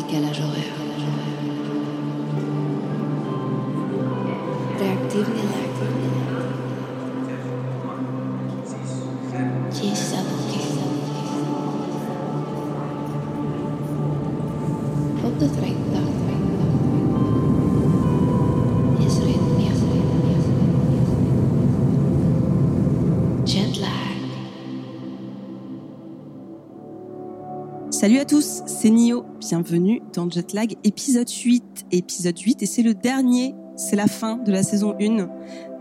Décalage horaire. Réactivité. Ci Salut à tous, c'est Nio. Bienvenue dans Jetlag épisode 8. Épisode 8 et c'est le dernier, c'est la fin de la saison 1.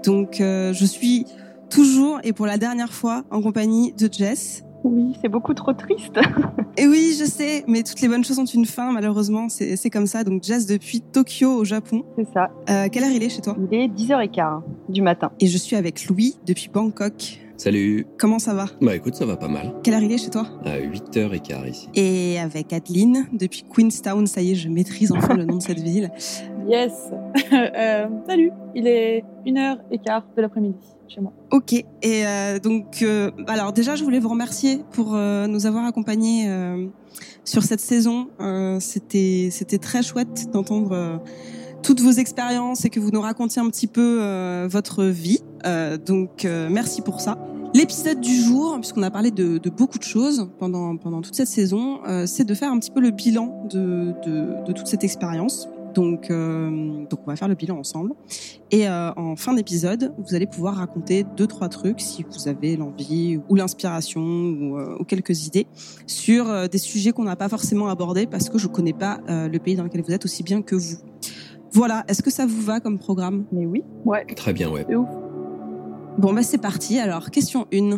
Donc euh, je suis toujours et pour la dernière fois en compagnie de Jess. Oui, c'est beaucoup trop triste. Et oui, je sais, mais toutes les bonnes choses ont une fin, malheureusement, c'est c'est comme ça. Donc Jess depuis Tokyo au Japon. C'est ça. Euh, quelle heure il est chez toi? Il est 10h15 du matin. Et je suis avec Louis depuis Bangkok. Salut. Comment ça va Bah écoute, ça va pas mal. Quelle heure il est chez toi À 8h15 ici. Et avec Adeline depuis Queenstown, ça y est, je maîtrise enfin le nom de cette ville. Yes. Euh, salut. Il est 1h15 de l'après-midi chez moi. Ok, et euh, donc, euh, alors déjà, je voulais vous remercier pour euh, nous avoir accompagnés euh, sur cette saison. Euh, c'était, c'était très chouette d'entendre euh, toutes vos expériences et que vous nous racontiez un petit peu euh, votre vie. Euh, donc, euh, merci pour ça. L'épisode du jour, puisqu'on a parlé de, de beaucoup de choses pendant pendant toute cette saison, euh, c'est de faire un petit peu le bilan de de, de toute cette expérience. Donc, euh, donc on va faire le bilan ensemble. Et euh, en fin d'épisode, vous allez pouvoir raconter deux trois trucs si vous avez l'envie ou l'inspiration ou, euh, ou quelques idées sur euh, des sujets qu'on n'a pas forcément abordés parce que je connais pas le pays dans lequel vous êtes aussi bien que vous. Voilà, est-ce que ça vous va comme programme? Mais oui. Ouais. Très bien, ouais. C'est ouf. Bon bah c'est parti. Alors question 1.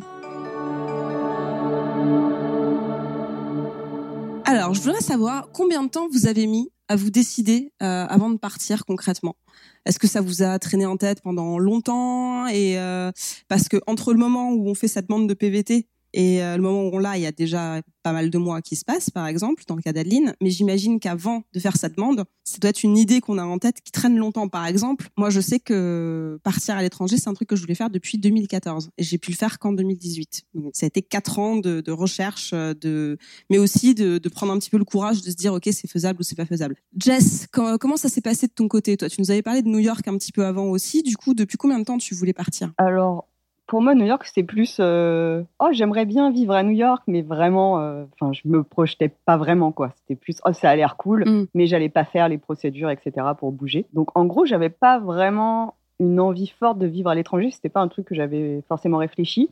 Alors, je voudrais savoir combien de temps vous avez mis à vous décider euh, avant de partir concrètement? Est-ce que ça vous a traîné en tête pendant longtemps? Et euh, parce que entre le moment où on fait sa demande de PVT et euh, le moment où on l'a, il y a déjà pas mal de mois qui se passent, par exemple, dans le cas d'Adeline. Mais j'imagine qu'avant de faire sa demande, ça doit être une idée qu'on a en tête qui traîne longtemps. Par exemple, moi, je sais que partir à l'étranger, c'est un truc que je voulais faire depuis 2014 et j'ai pu le faire qu'en 2018. Donc, ça a été quatre ans de, recherche, euh, de, mais aussi de, prendre un petit peu le courage de se dire, ok, c'est faisable ou c'est pas faisable. Jess, co- comment ça s'est passé de ton côté, toi Tu nous avais parlé de New York un petit peu avant aussi. Du coup, depuis combien de temps tu voulais partir? Alors, pour moi, New York, c'est plus. euh, Oh, j'aimerais bien vivre à New York, mais vraiment. euh, Enfin, je me projetais pas vraiment, quoi. C'était plus. Oh, ça a l'air cool, Mm. mais j'allais pas faire les procédures, etc., pour bouger. Donc, en gros, j'avais pas vraiment une envie forte de vivre à l'étranger. C'était pas un truc que j'avais forcément réfléchi.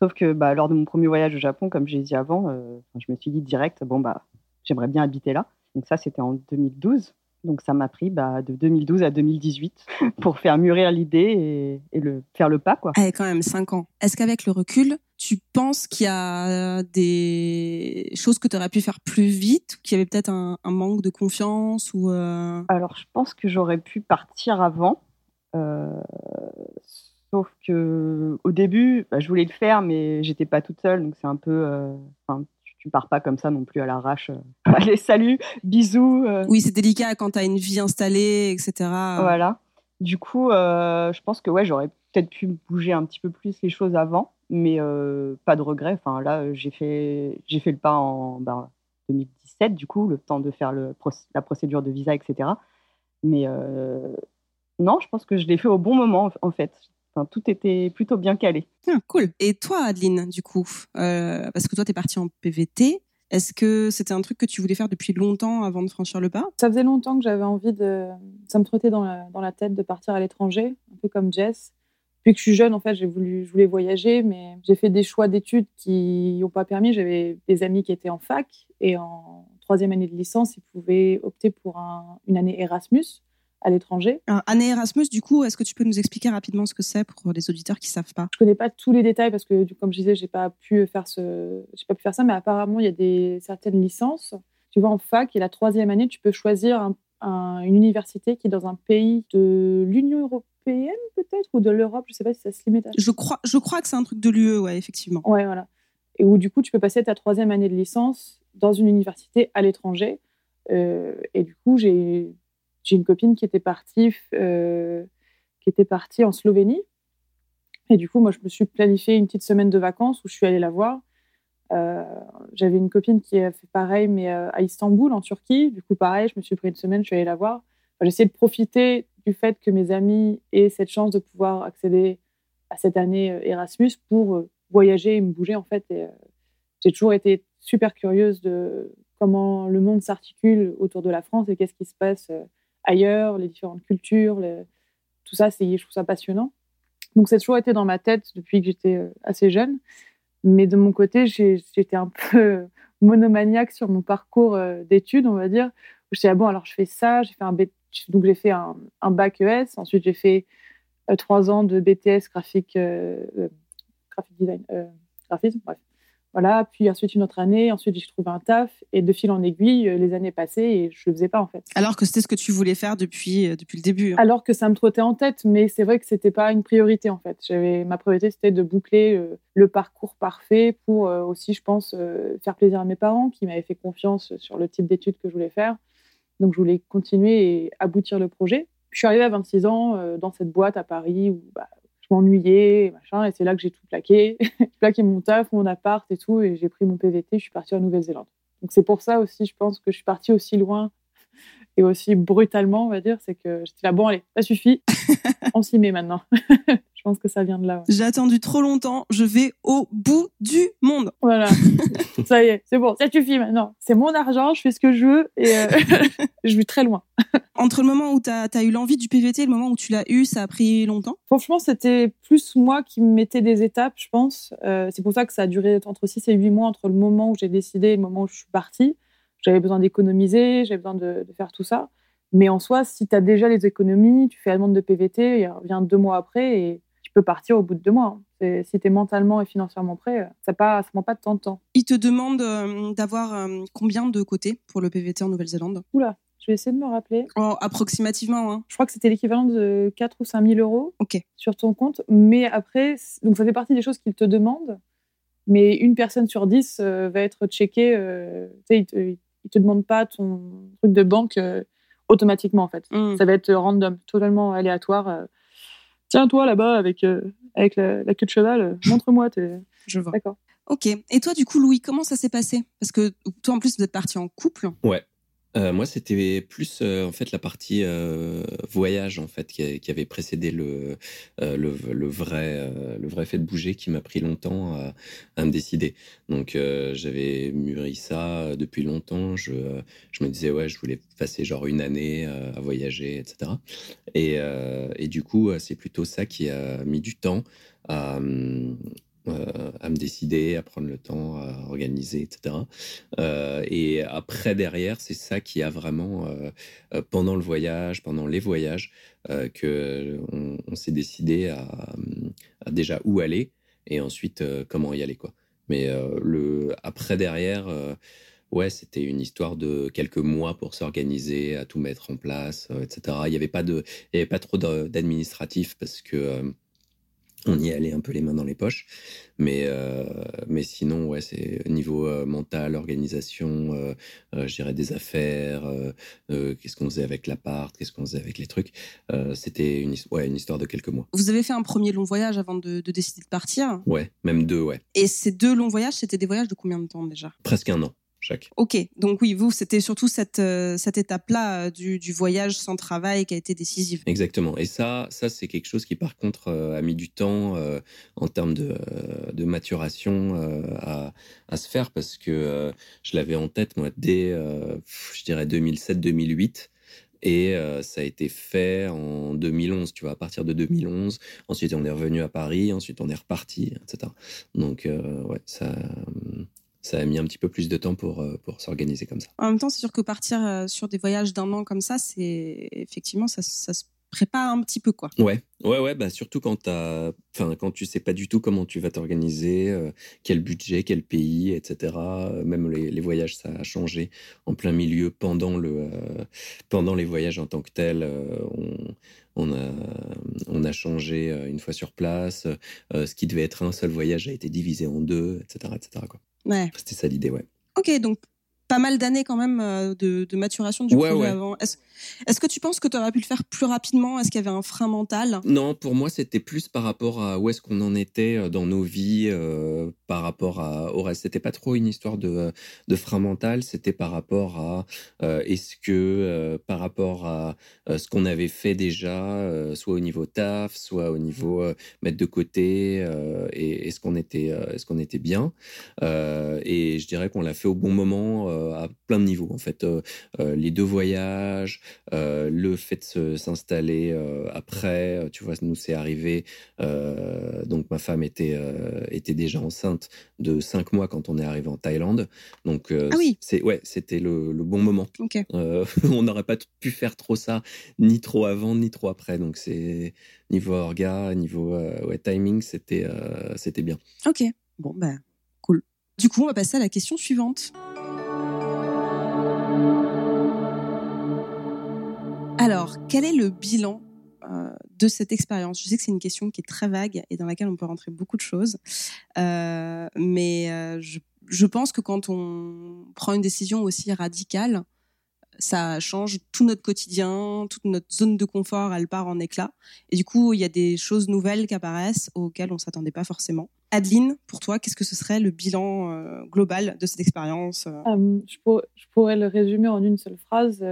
Sauf que bah, lors de mon premier voyage au Japon, comme j'ai dit avant, euh, je me suis dit direct, bon, bah, j'aimerais bien habiter là. Donc, ça, c'était en 2012. Donc, ça m'a pris bah, de 2012 à 2018 pour faire mûrir l'idée et, et le, faire le pas, quoi. Allez, quand même, cinq ans. Est-ce qu'avec le recul, tu penses qu'il y a des choses que tu aurais pu faire plus vite, ou qu'il y avait peut-être un, un manque de confiance ou euh, Alors, je pense que j'aurais pu partir avant. euh, sauf que au début, bah, je voulais le faire, mais j'étais pas toute seule. Donc, c'est un peu. euh, tu, pars pas comme ça non plus à l'arrache. euh. Allez, salut, bisous. euh, Oui, c'est délicat quand tu as une vie installée, etc. Voilà. Du coup, euh, je pense que ouais, j'aurais peut-être pu bouger un petit peu plus les choses avant, mais euh, pas de regret. Enfin, là, j'ai fait, j'ai fait le pas en ben, 2017, du coup, le temps de faire le, la procédure de visa, etc. Mais euh, non, je pense que je l'ai fait au bon moment, en- en fait. Enfin, tout était plutôt bien calé. Ah, cool. Et toi, Adeline, du coup, euh, parce que toi, tu es partie en PVT, est-ce que c'était un truc que tu voulais faire depuis longtemps avant de franchir le pas? Ça faisait longtemps que j'avais envie de. Ça me trottait dans la, dans la tête de partir à l'étranger, un peu comme Jess. Depuis que je suis jeune, en fait, j'ai voulu, je voulais voyager, mais j'ai fait des choix d'études qui n'ont pas permis. J'avais des amis qui étaient en fac et en troisième année de licence, ils pouvaient opter pour un- une année Erasmus à l'étranger. Année Erasmus, du coup, est-ce que tu peux nous expliquer rapidement ce que c'est pour les auditeurs qui savent pas? Je connais pas tous les détails parce que, comme je disais, j'ai pas pu faire ce, j'ai pas pu faire ça, mais apparemment il y a des certaines licences. Tu vas en fac et la troisième année, tu peux choisir un- un- une université qui est dans un pays de l'Union européenne peut-être ou de l'Europe. Je sais pas si ça se limite. À... je crois, je crois que c'est un truc de l'UE, ouais, effectivement. Ouais, voilà. Et où du coup, tu peux passer ta troisième année de licence dans une université à l'étranger. Euh, et du coup, j'ai j'ai une copine qui était partie, euh, qui était partie en Slovénie. Et du coup, moi, je me suis planifié une petite semaine de vacances où je suis allée la voir. Euh, j'avais une copine qui a fait pareil, mais euh, à Istanbul, en Turquie. Du coup, pareil, je me suis pris une semaine, je suis allée la voir. Enfin, J'essaie de profiter du fait que mes amis aient cette chance de pouvoir accéder à cette année Erasmus pour voyager et me bouger, en fait. J'ai toujours été super curieuse de comment le monde s'articule autour de la France et qu'est-ce qui se passe ailleurs, les différentes cultures, tout ça, je trouve ça passionnant. Donc, ça a toujours été dans ma tête depuis que j'étais euh, assez jeune. Mais de mon côté, j'étais un peu monomaniaque sur mon parcours euh, d'études, on va dire. Je disais, ah bon, alors je fais ça, j'ai fait un B- donc j'ai fait un, un bac ES, ensuite j'ai fait euh, trois ans de BTS graphique, euh, design, graphisme. Voilà, puis ensuite une autre année, ensuite j'ai trouvé un taf, et de fil en aiguille, euh, les années passaient et je le faisais pas en fait. Alors que c'était ce que tu voulais faire depuis, euh, depuis le début. Alors que ça me trottait en tête, mais c'est vrai que c'était pas une priorité en fait. J'avais ma priorité c'était de boucler euh, le parcours parfait pour euh, aussi, je pense, faire plaisir à mes parents qui m'avaient fait confiance sur le type d'études que je voulais faire. Donc je voulais continuer et aboutir le projet. Je suis arrivée à 26 ans dans cette boîte à Paris où bah, m'ennuyais, machin, et c'est là que j'ai tout plaqué. j'ai plaqué mon taf, mon appart et tout, et j'ai pris mon PVT. Je suis partie en Nouvelle-Zélande. Donc c'est pour ça aussi, je pense que je suis partie aussi loin et aussi brutalement, on va dire, c'est que j'étais là, bon, allez, ça suffit, on s'y met maintenant. Je pense que ça vient de là. ouais. J'ai attendu trop longtemps, je vais au bout du monde. Voilà, ça y est, c'est bon, ça suffit maintenant. C'est mon argent, je fais ce que je veux et euh, je vais très loin. Entre le moment où tu as, eu l'envie du PVT et le moment où tu l'as eu, ça a pris longtemps? Franchement, c'était plus moi qui me mettais des étapes, je pense. Euh, c'est pour ça que ça a duré entre 6 et 8 mois entre le moment où j'ai décidé et le moment où je suis partie. J'avais besoin d'économiser, j'avais besoin de, de faire tout ça. Mais en soi, si tu as déjà les économies, tu fais la demande de PVT, il revient deux mois après et peux partir au bout de deux mois. hein. Si tu es mentalement et financièrement prêt, ça ne prend pas tant de temps. Ils te demandent euh, d'avoir euh, combien de côtés pour le PVT en Nouvelle-Zélande? Oula, je vais essayer de me rappeler. Oh, Approximativement, hein. Je crois que c'était l'équivalent de 4 ou 5 000 euros Ok. sur ton compte. Mais après, donc ça fait partie des choses qu'ils te demandent. Mais une personne sur 10 euh, va être checkée. euh, ils te, ils te demandent pas ton truc de banque euh, automatiquement, en fait. Mm. Ça va être random, totalement aléatoire. Tiens, toi, là-bas, avec, euh, avec la, la queue de cheval, euh, montre-moi. t'es- Je vois. D'accord. Ok. Et toi, du coup, Louis, comment ça s'est passé? Parce que toi, en plus, vous êtes parti en couple. Ouais. Euh, moi, c'était plus euh, en fait la partie euh, voyage en fait qui, avait précédé le, le, vrai le vrai fait de bouger qui m'a pris longtemps à, à me décider. Donc j'avais mûri ça depuis longtemps. Je, je me disais ouais, je voulais passer genre une année à voyager, etc. Et, et du coup, c'est plutôt ça qui a mis du temps à, euh, à me décider, à prendre le temps, à organiser, etc. Euh, et après, derrière, c'est ça qui a vraiment, euh, pendant le voyage, pendant les voyages, que on, s'est décidé à, déjà où aller et ensuite comment y aller, quoi. Mais le après, derrière, ouais, c'était une histoire de quelques mois pour s'organiser, à tout mettre en place, etc. Il n'y avait pas de, il y avait pas trop d'administratif parce que on y allait un peu les mains dans les poches. Mais, euh, mais sinon, ouais, c'est niveau euh, mental, organisation, euh, euh, je dirais des affaires, qu'est-ce qu'on faisait avec l'appart, qu'est-ce qu'on faisait avec les trucs. C'était une, ouais, une histoire de quelques mois. Vous avez fait un premier long voyage avant de, de décider de partir? Ouais, même deux, ouais. Et ces deux longs voyages, c'était des voyages de combien de temps déjà? Presque un an chaque. Ok, donc oui, vous, c'était surtout cette, euh, cette étape-là euh, du, du voyage sans travail qui a été décisive. Exactement. Et ça, ça c'est quelque chose qui, par contre, euh, a mis du temps euh, en termes de, de maturation euh, à, à se faire parce que euh, je l'avais en tête, moi, dès, je dirais, 2007-2008. Et euh, ça a été fait en 2011, tu vois, à partir de 2011. Ensuite, on est revenu à Paris, ensuite, on est reparti, etc. Donc, euh, ouais, ça, ça a mis un petit peu plus de temps pour, euh, pour s'organiser comme ça. En même temps, c'est sûr que partir euh, sur des voyages d'un an comme ça, c'est effectivement, ça, ça se prépare un petit peu, quoi. Ouais, ouais, ouais, bah surtout quand t'as, enfin quand tu sais pas du tout comment tu vas t'organiser, euh, quel budget, quel pays, etc. Même les, les voyages, ça a changé en plein milieu pendant le, euh, pendant les voyages en tant que tels. euh, on, on a, on a changé une fois sur place. Ce qui devait être un seul voyage a été divisé en deux, etc., etc. Quoi. Ouais. C'était ça l'idée, ouais. Ok, donc pas mal d'années quand même de, maturation du projet avant. Est-ce que tu penses que tu aurais pu le faire plus rapidement? Est-ce qu'il y avait un frein mental? Non, pour moi, c'était plus par rapport à où est-ce qu'on en était dans nos vies, par rapport à, au reste. C'était pas trop une histoire de, de frein mental, c'était par rapport à est-ce que par rapport à ce qu'on avait fait déjà, soit au niveau taf, soit au niveau mettre de côté, et est-ce qu'on était, est-ce qu'on était bien Et je dirais qu'on l'a fait au bon moment à plein de niveaux. En fait, les deux voyages, le fait de s'installer après, tu vois, nous c'est arrivé. donc ma femme était était déjà enceinte de cinq mois quand on est arrivé en Thaïlande. Donc ah oui. c'est ouais, c'était le, bon moment. on n'aurait pas pu faire trop ça, ni trop avant, ni trop après. Donc c'est niveau orga, niveau ouais, timing, c'était c'était bien. Ok, bon ben cool. Du coup, on va passer à la question suivante. Alors, quel est le bilan euh, de cette expérience? Je sais que c'est une question qui est très vague et dans laquelle on peut rentrer beaucoup de choses, euh, mais euh, je, pense que quand on prend une décision aussi radicale, ça change tout notre quotidien, toute notre zone de confort, elle part en éclat. Et du coup, il y a des choses nouvelles qui apparaissent auxquelles on s'attendait pas forcément. Adeline, pour toi, qu'est-ce que ce serait le bilan global de cette expérience je, je, pourrais le résumer en une seule phrase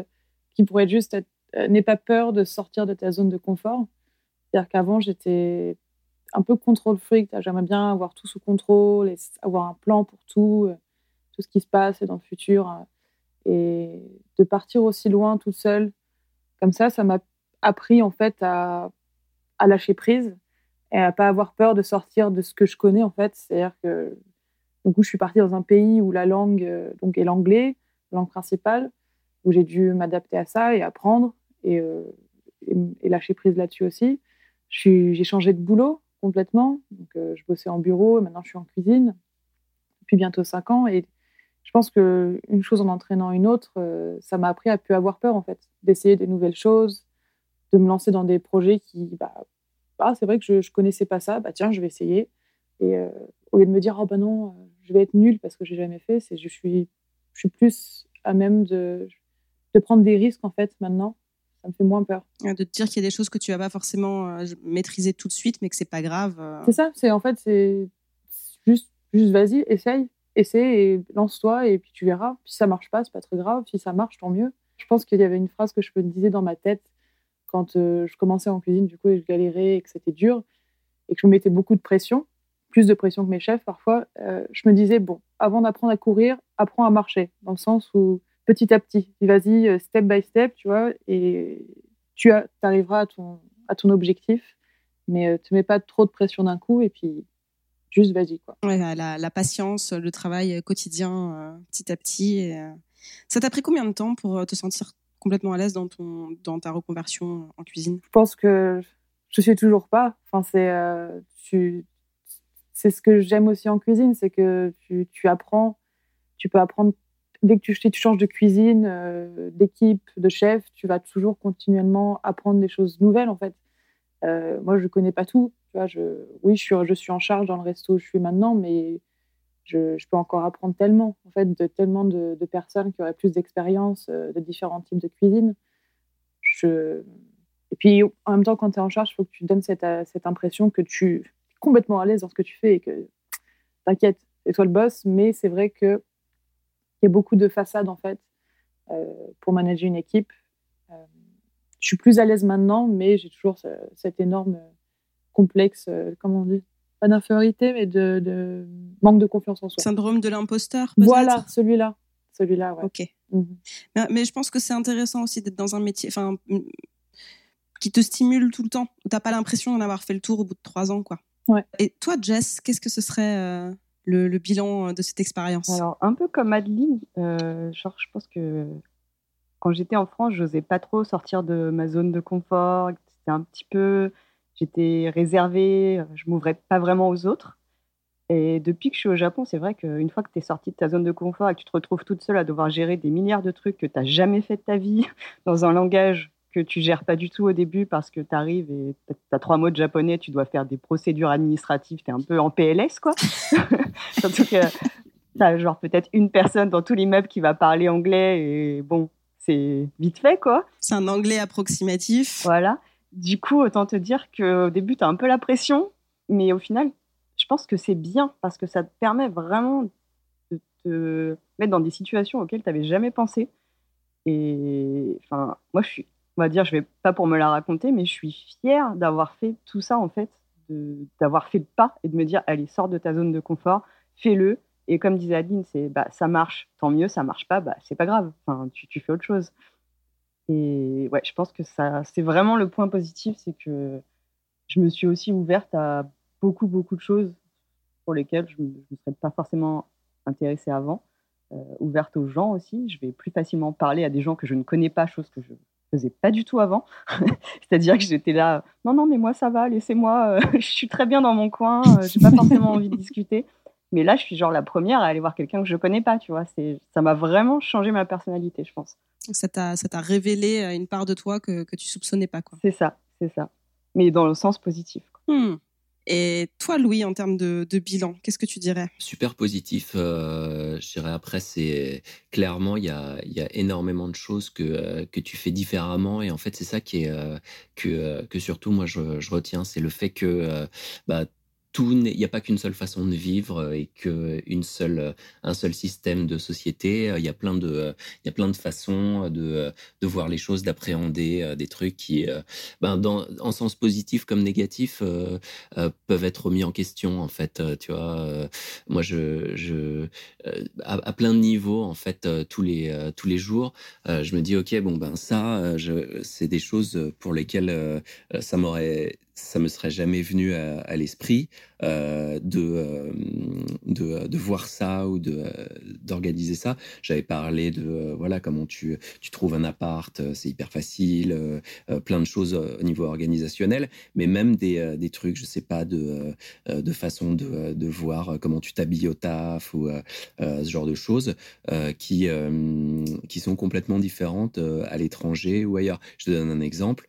qui pourrait juste être euh, n'aie pas peur de sortir de ta zone de confort. C'est-à-dire qu'avant, j'étais un peu contrôle freak. J'aimerais bien avoir tout sous contrôle, et avoir un plan pour tout, euh, tout ce qui se passe dans le futur. Euh, et de partir aussi loin toute seule, comme ça, ça m'a appris en fait à, lâcher prise et à pas avoir peur de sortir de ce que je connais en fait. C'est-à-dire que du coup, je suis partie dans un pays où la langue donc est l'anglais, langue principale, où j'ai dû m'adapter à ça et apprendre. Euh, et, lâcher prise là-dessus aussi. J'ai changé de boulot complètement. Donc, euh, je bossais en bureau et maintenant je suis en cuisine depuis bientôt cinq ans. Et je pense qu'une chose en entraînant une autre, euh, ça m'a appris à plus avoir peur en fait, d'essayer des nouvelles choses, de me lancer dans des projets qui, bah, bah c'est vrai que je, ne connaissais pas ça, bah tiens, je vais essayer. Et au lieu de me dire, oh bah non, je vais être nulle parce que j'ai jamais fait, c'est je suis, je suis plus à même de, de prendre des risques en fait maintenant ça me fait moins peur. De te dire qu'il y a des choses que tu vas pas forcément euh, maîtriser tout de suite, mais que c'est pas grave. Euh. C'est ça, c'est en fait, c'est juste, juste vas-y, essaye, essaye et lance-toi et puis tu verras. Si ça marche pas, c'est pas très grave. Si ça marche, tant mieux. Je pense qu'il y avait une phrase que je me disais dans ma tête quand euh, je commençais en cuisine, du coup, et je galérais et que c'était dur et que je me mettais beaucoup de pression, plus de pression que mes chefs parfois. je me disais, bon, avant d'apprendre à courir, apprends à marcher, dans le sens où petit à petit. Vas-y, euh, step by step, tu vois, et tu arriveras à ton, objectif, mais ne euh, te mets pas trop de pression d'un coup, et puis juste vas-y. Quoi. la, patience, le travail quotidien, euh, petit à petit. Ça t'a pris combien de temps pour te sentir complètement à l'aise dans, ton, dans ta reconversion en cuisine Je pense que je suis toujours pas. Enfin, c'est c'est ce que j'aime aussi en cuisine, c'est que tu, tu apprends, tu peux apprendre dès que tu, tu changes de cuisine, euh, d'équipe, de chef, tu vas toujours continuellement apprendre des choses nouvelles en fait. Euh, moi, je connais pas tout. Tu vois, je, oui, je suis, je suis en charge dans le resto où je suis maintenant, mais je, peux encore apprendre tellement en fait de tellement de, personnes qui auraient plus d'expérience euh, de différents types de cuisine. Et puis en même temps, quand tu es en charge, il faut que tu donnes cette, cette impression que tu es complètement à l'aise dans ce que tu fais et que t'inquiète, c'est toi le boss. Mais c'est vrai que il y a beaucoup de façades en fait euh, pour manager une équipe. Euh, je suis plus à l'aise maintenant, mais j'ai toujours cet énorme complexe, euh, comment on dit, pas d'infériorité, mais de, manque de confiance en soi. Syndrome de l'imposteur. Voilà, celui-là, celui-là, ouais. Ok. Mhm. mais, je pense que c'est intéressant aussi d'être dans un métier, enfin, qui te stimule tout le temps. T'as pas l'impression d'en avoir fait le tour au bout de trois ans, quoi. Ouais. Et toi, Jess, qu'est-ce que ce serait le, bilan euh, de cette expérience? Alors, un peu comme Adeline, euh, genre, je pense que quand j'étais en France, je n'osais pas trop sortir de ma zone de confort. C'était un petit peu. J'étais réservée, je m'ouvrais pas vraiment aux autres. Et depuis que je suis au Japon, c'est vrai qu'une fois que tu es sortie de ta zone de confort et que tu te retrouves toute seule à devoir gérer des milliards de trucs que tu n'as jamais fait de ta vie dans un langage que tu gères pas du tout au début parce que tu arrives et tu as trois mots de japonais, tu dois faire des procédures administratives, tu es un peu en PLS, quoi. Surtout que t'as genre peut-être une personne dans tout l'immeuble qui va parler anglais et bon, c'est vite fait quoi. C'est un anglais approximatif. Voilà. Du coup, autant te dire qu'au début, tu as un peu la pression, mais au final, je pense que c'est bien parce que ça te permet vraiment de te mettre dans des situations auxquelles tu n'avais jamais pensé. Et enfin, moi, je suis, on va dire, je vais pas pour me la raconter, mais je suis fière d'avoir fait tout ça en fait, d'avoir fait le pas et de me dire, allez, sors de ta zone de confort, fais-le. Et comme disait Adeline, c'est bah, ça marche, tant mieux, ça marche pas, bah, c'est pas grave, enfin, tu, tu fais autre chose. Et ouais, je pense que ça, c'est vraiment le point positif, c'est que je me suis aussi ouverte à beaucoup, beaucoup de choses pour lesquelles je ne me serais pas forcément intéressée avant. Euh, ouverte aux gens aussi. Je vais plus facilement parler à des gens que je ne connais pas, chose que je faisais pas du tout avant. C'est-à-dire que j'étais là, non, non, mais moi ça va, laissez-moi, euh, je suis très bien dans mon coin, euh, j'ai pas forcément envie de discuter. Mais là, je suis genre la première à aller voir quelqu'un que je connais pas, tu vois. Ça m'a vraiment changé ma personnalité, je pense. Ça t'a, révélé une part de toi que, que tu soupçonnais pas, quoi. C'est ça, c'est ça. Mais dans le sens positif. Hmm. Et toi, Louis, en termes de, bilan, qu'est-ce que tu dirais? Super positif. Euh, je dirais après, c'est clairement, il y a, y a, énormément de choses que, euh, que tu fais différemment. Et en fait, c'est ça qui est, euh, que, que surtout, moi, je, je retiens, c'est le fait que bah, il n'y a pas qu'une seule façon de vivre et que une seule un seul système de société il y a plein de il y a plein de façons de de voir les choses d'appréhender euh, des trucs qui euh, ben dans en sens positif comme négatif euh, peuvent être mis en question en fait tu vois moi je je à, plein de niveaux en fait tous les tous les jours je me dis ok bon ben ça c'est des choses pour lesquelles ça m'aurait ça me serait jamais venu à, l'esprit euh, de, euh, de, de voir ça ou de euh, d'organiser ça. J'avais parlé de voilà comment tu tu trouves un appart, c'est hyper facile, plein de choses au niveau organisationnel, mais même des, des trucs, je sais pas de de façon de, de voir comment tu t'habilles au taf ou ce genre de choses qui qui sont complètement différentes à l'étranger ou ailleurs. Je te donne un exemple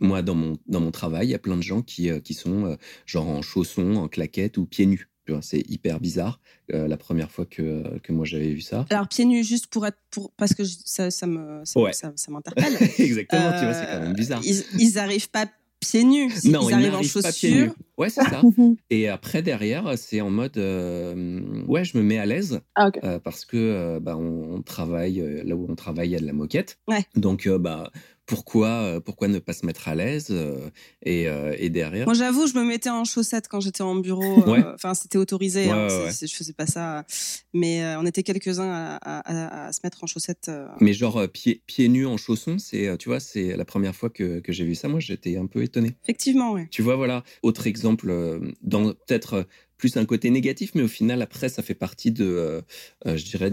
moi, dans mon, dans mon travail, il y a plein de gens qui, euh, qui sont euh, genre en chaussons, en claquettes ou pieds nus. C'est hyper bizarre euh, la première fois que, que moi j'avais vu ça. Alors pieds nus juste pour être pour parce que ça, ça me ça, ça, m'interpelle. Exactement, tu vois, c'est quand même bizarre. Ils, ils arrivent pas pieds nus, non, ils, arrivent en chaussures. Ouais, c'est ça. Et après derrière, c'est en mode ouais, je me mets à l'aise ah, parce que bah, on, on, travaille là où on travaille, il y a de la moquette. Ouais. Donc bah pourquoi, euh, pourquoi ne pas se mettre à l'aise euh, et, euh, et, derrière. Moi, j'avoue, je me mettais en chaussettes quand j'étais en bureau. Enfin, c'était autorisé. Je hein, ne je faisais pas ça, mais on était quelques-uns à, à, se mettre en chaussettes. Mais genre pieds pieds nus en chaussons, c'est tu vois, c'est la première fois que, que j'ai vu ça. Moi, j'étais un peu étonné. Effectivement, oui. Tu vois, voilà, autre exemple dans peut-être plus un côté négatif, mais au final, après, ça fait partie de, euh, euh, je dirais,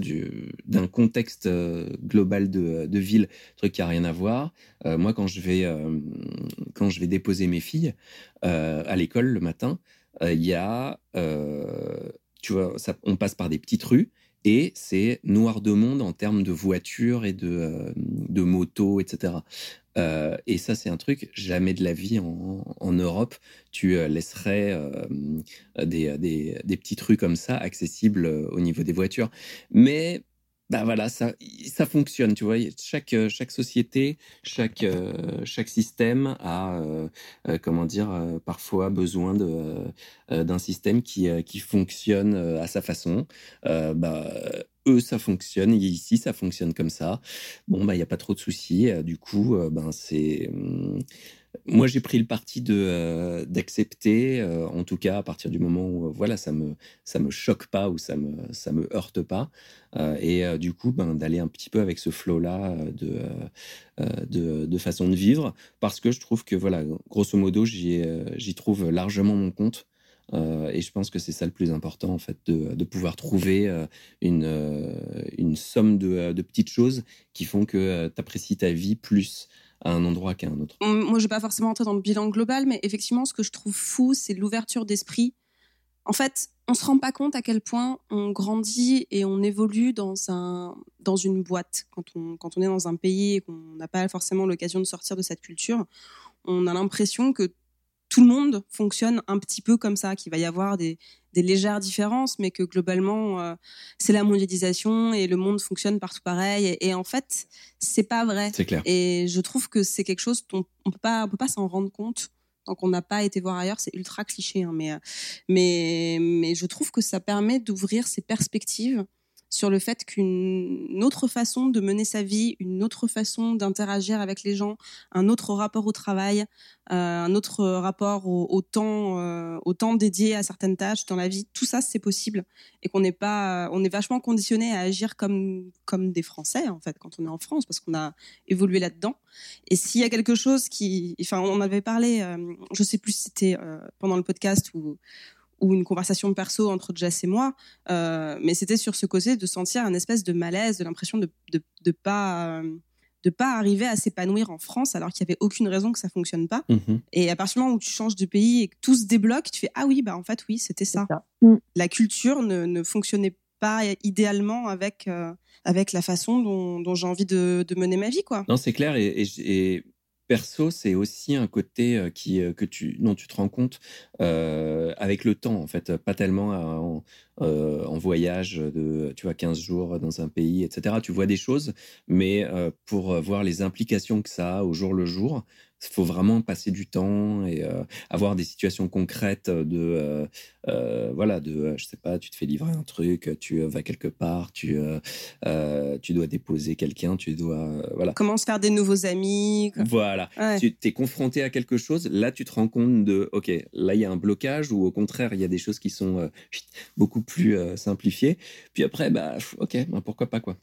d'un contexte euh, global de, de, ville, truc qui a rien à voir. moi, quand je vais, quand je vais déposer mes filles à l'école le matin, il y a, tu vois, ça, on passe par des petites rues et c'est noir de monde en termes de voitures et de, de motos, etc. Euh, et ça, c'est un truc, jamais de la vie en, Europe, tu euh, laisserais euh, des, des, des, petits trucs comme ça accessibles au niveau des voitures. Mais bah voilà, ça, ça fonctionne, tu vois. Chaque, chaque société, chaque, chaque système a, comment dire, parfois besoin de, d'un système qui, qui fonctionne à sa façon. bah, ça fonctionne, ici, ça fonctionne comme ça. Bon, bah, il n'y a pas trop de soucis. Euh, du coup, euh, ben, c'est. Hum, moi, j'ai pris le parti de euh, d'accepter, en tout cas à partir du moment où voilà, ça me ça me choque pas ou ça me ça me heurte pas, et du coup, ben, d'aller un petit peu avec ce flow là de, de, de façon de vivre, parce que je trouve que voilà, grosso modo, j'y j'y trouve largement mon compte. Euh, et je pense que c'est ça le plus important, en fait, de, pouvoir trouver euh, une, euh, une somme de, petites choses qui font que tu apprécies ta vie plus à un endroit qu'à un autre. Moi, je ne vais pas forcément entrer dans le bilan global, mais effectivement, ce que je trouve fou, c'est l'ouverture d'esprit. En fait, on se rend pas compte à quel point on grandit et on évolue dans, un, dans une boîte. Quand on, quand on est dans un pays et qu'on n'a pas forcément l'occasion de sortir de cette culture, on a l'impression que tout le monde fonctionne un petit peu comme ça, qu'il va y avoir des, des légères différences, mais que globalement, euh, c'est la mondialisation et le monde fonctionne partout pareil. Et, en fait, c'est pas vrai. C'est clair. Et je trouve que c'est quelque chose dont on peut pas, on peut pas s'en rendre compte tant qu'on n'a pas été voir ailleurs. C'est ultra cliché, hein, mais, mais, mais je trouve que ça permet d'ouvrir ses perspectives sur le fait qu'une autre façon de mener sa vie, une autre façon d'interagir avec les gens, un autre rapport au travail, euh, un autre rapport au, temps, euh, au temps dédié à certaines tâches dans la vie, tout ça c'est possible et qu'on n'est pas, on est vachement conditionné à agir comme comme des Français en fait quand on est en France parce qu'on a évolué là-dedans. Et s'il y a quelque chose qui, enfin on avait parlé, euh, je sais plus si c'était pendant le podcast ou ou une conversation perso entre Jess et moi, euh, mais c'était sur ce côté de sentir un espèce de malaise, de l'impression de de, de pas euh, de pas arriver à s'épanouir en France alors qu'il y avait aucune raison que ça fonctionne pas. Mhm. Et à partir du moment où tu changes de pays et que tout se débloque, tu fais ah oui bah en fait oui c'était ça. Mm. La culture ne, ne fonctionnait pas idéalement avec euh, avec la façon dont, dont j'ai envie de, de, mener ma vie quoi. Non c'est clair et, et, et perso, c'est aussi un côté euh, qui, euh, que tu, dont tu te rends compte euh, avec le temps, en fait, pas tellement en, voyage de, tu vois, 15 jours dans un pays, etc. Tu vois des choses, mais pour voir les implications que ça a au jour le jour, il faut vraiment passer du temps et euh, avoir des situations concrètes de euh, euh, voilà de je sais pas tu te fais livrer un truc tu vas quelque part tu tu dois déposer quelqu'un tu dois voilà comment se faire des nouveaux amis quoi. voilà ouais. tu es confronté à quelque chose là tu te rends compte de ok là il y a un blocage ou au contraire il y a des choses qui sont beaucoup plus simplifiées puis après bah ok bah, pourquoi pas quoi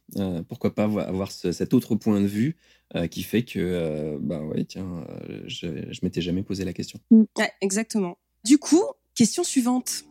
pourquoi pas avoir ce, cet autre point de vue euh, qui fait que, euh, bah ouais, tiens, euh, je, je m'étais jamais posé la question. Ouais, exactement. Du coup, question suivante.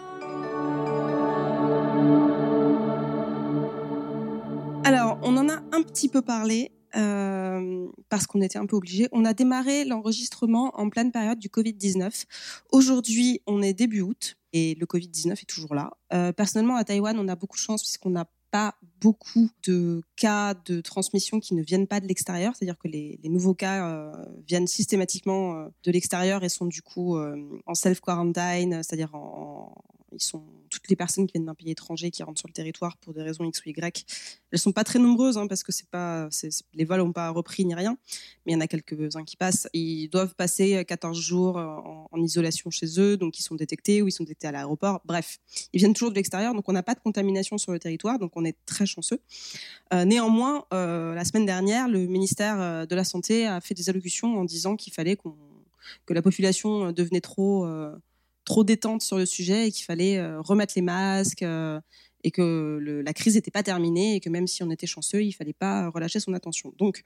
Alors, on en a un petit peu parlé euh, parce qu'on était un peu obligé. On a démarré l'enregistrement en pleine période du Covid-19. Aujourd'hui, on est début août et le Covid-19 est toujours là. Personnellement, à Taïwan, on a beaucoup de chance puisqu'on n'a pas beaucoup de cas de transmission qui ne viennent pas de l'extérieur, c'est-à-dire que les, nouveaux cas euh, viennent systématiquement euh, de l'extérieur et sont du coup euh, en self-quarantine, c'est-à-dire en, sont toutes les personnes qui viennent d'un pays étranger qui rentrent sur le territoire pour des raisons X ou Y. Elles sont pas très nombreuses hein, parce que les vols n'ont pas repris ni rien, mais il y en a quelques-uns qui passent. Ils doivent passer 14 jours en, en, isolation chez eux, donc ils sont détectés ou ils sont détectés à l'aéroport. Bref, ils viennent toujours de l'extérieur, donc on n'a pas de contamination sur le territoire, donc on est très chanceux. Euh, néanmoins, euh, la semaine dernière, le ministère de la Santé a fait des allocutions en disant qu'il fallait que la population devenait trop euh, trop détente sur le sujet et qu'il fallait euh, remettre les masques euh, et que la crise n'était pas terminée et que même si on était chanceux, il fallait pas relâcher son attention. Donc,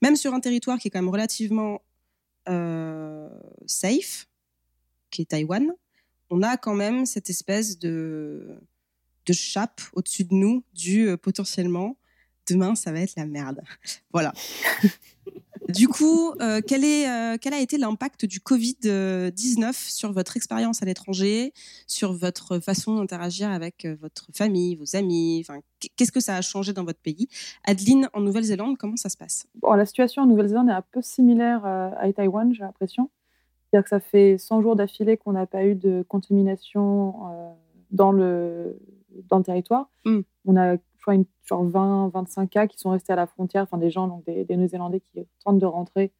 même sur un territoire qui est quand même relativement euh, safe, qui est Taïwan, on a quand même cette espèce de, chape au-dessus de nous du potentiellement demain ça va être la merde. Voilà. Du coup, euh, quel, est, euh, quel a été l'impact du Covid-19 sur votre expérience à l'étranger, sur votre façon d'interagir avec euh, votre famille, vos amis? Qu'est-ce que ça a changé dans votre pays? Adeline, en Nouvelle-Zélande, comment ça se passe? Bon, La situation en Nouvelle-Zélande est un peu similaire à Taïwan, j'ai l'impression. C'est-à-dire que ça fait 100 jours d'affilée qu'on n'a pas eu de contamination dans, le, dans le territoire. Mm. On a une, genre 20, 25 cas qui sont restés à la frontière, enfin des gens, donc des, Néo-Zélandais qui tentent de rentrer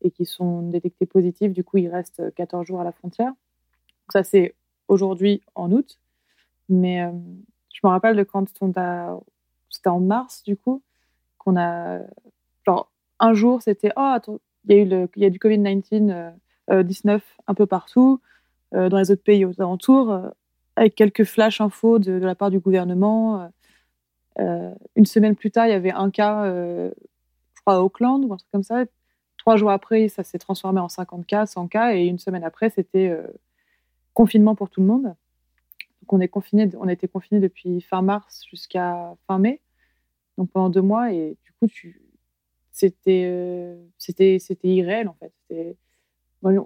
et qui sont détectés positifs. Du coup, ils restent 14 jours à la frontière. Ça, c'est aujourd'hui en août. Mais euh, je me rappelle de quand. C'était en mars, du coup, qu'on a. Genre, un jour, c'était Oh, il y, a eu y a du Covid-19 euh, euh, 19 un peu partout, euh, dans les autres pays aux alentours, euh, avec quelques flash infos de, la part du gouvernement. Euh, une semaine plus tard, il y avait un cas, euh, je crois, à Auckland ou un truc comme ça. Trois jours après, ça s'est transformé en 50 cas, 100 cas, et une semaine après, c'était euh, confinement pour tout le monde. On, est confiné, on a été confiné depuis fin mars jusqu'à fin mai, donc pendant deux mois, et du coup, c'était c'était c'était irréel en fait.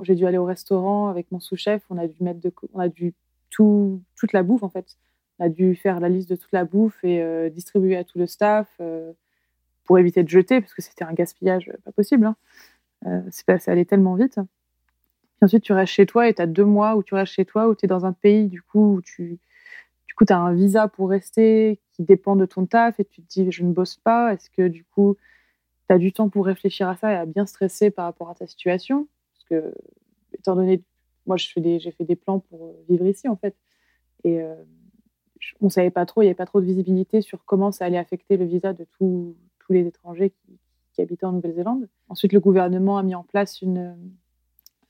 J'ai dû aller au restaurant avec mon sous-chef, on a dû mettre on a dû tout toute la bouffe en fait on a dû faire la liste de toute la bouffe et euh, distribuer à tout le staff euh, pour éviter de jeter, parce que c'était un gaspillage pas possible. Hein. Euh, passé allé tellement vite. Puis ensuite, tu restes chez toi et tu as deux mois où tu restes chez toi, où tu es dans un pays, du coup, où tu du coup, as un visa pour rester qui dépend de ton taf et tu te dis, je ne bosse pas. Est-ce que du coup, tu as du temps pour réfléchir à ça et à bien stresser par rapport à ta situation? Parce que, étant donné, moi, j'ai fait des plans pour vivre ici, en fait. Et euh, on ne savait pas trop, il n'y avait pas trop de visibilité sur comment ça allait affecter le visa de tous les étrangers qui, qui habitaient en Nouvelle-Zélande. Ensuite, le gouvernement a mis en place une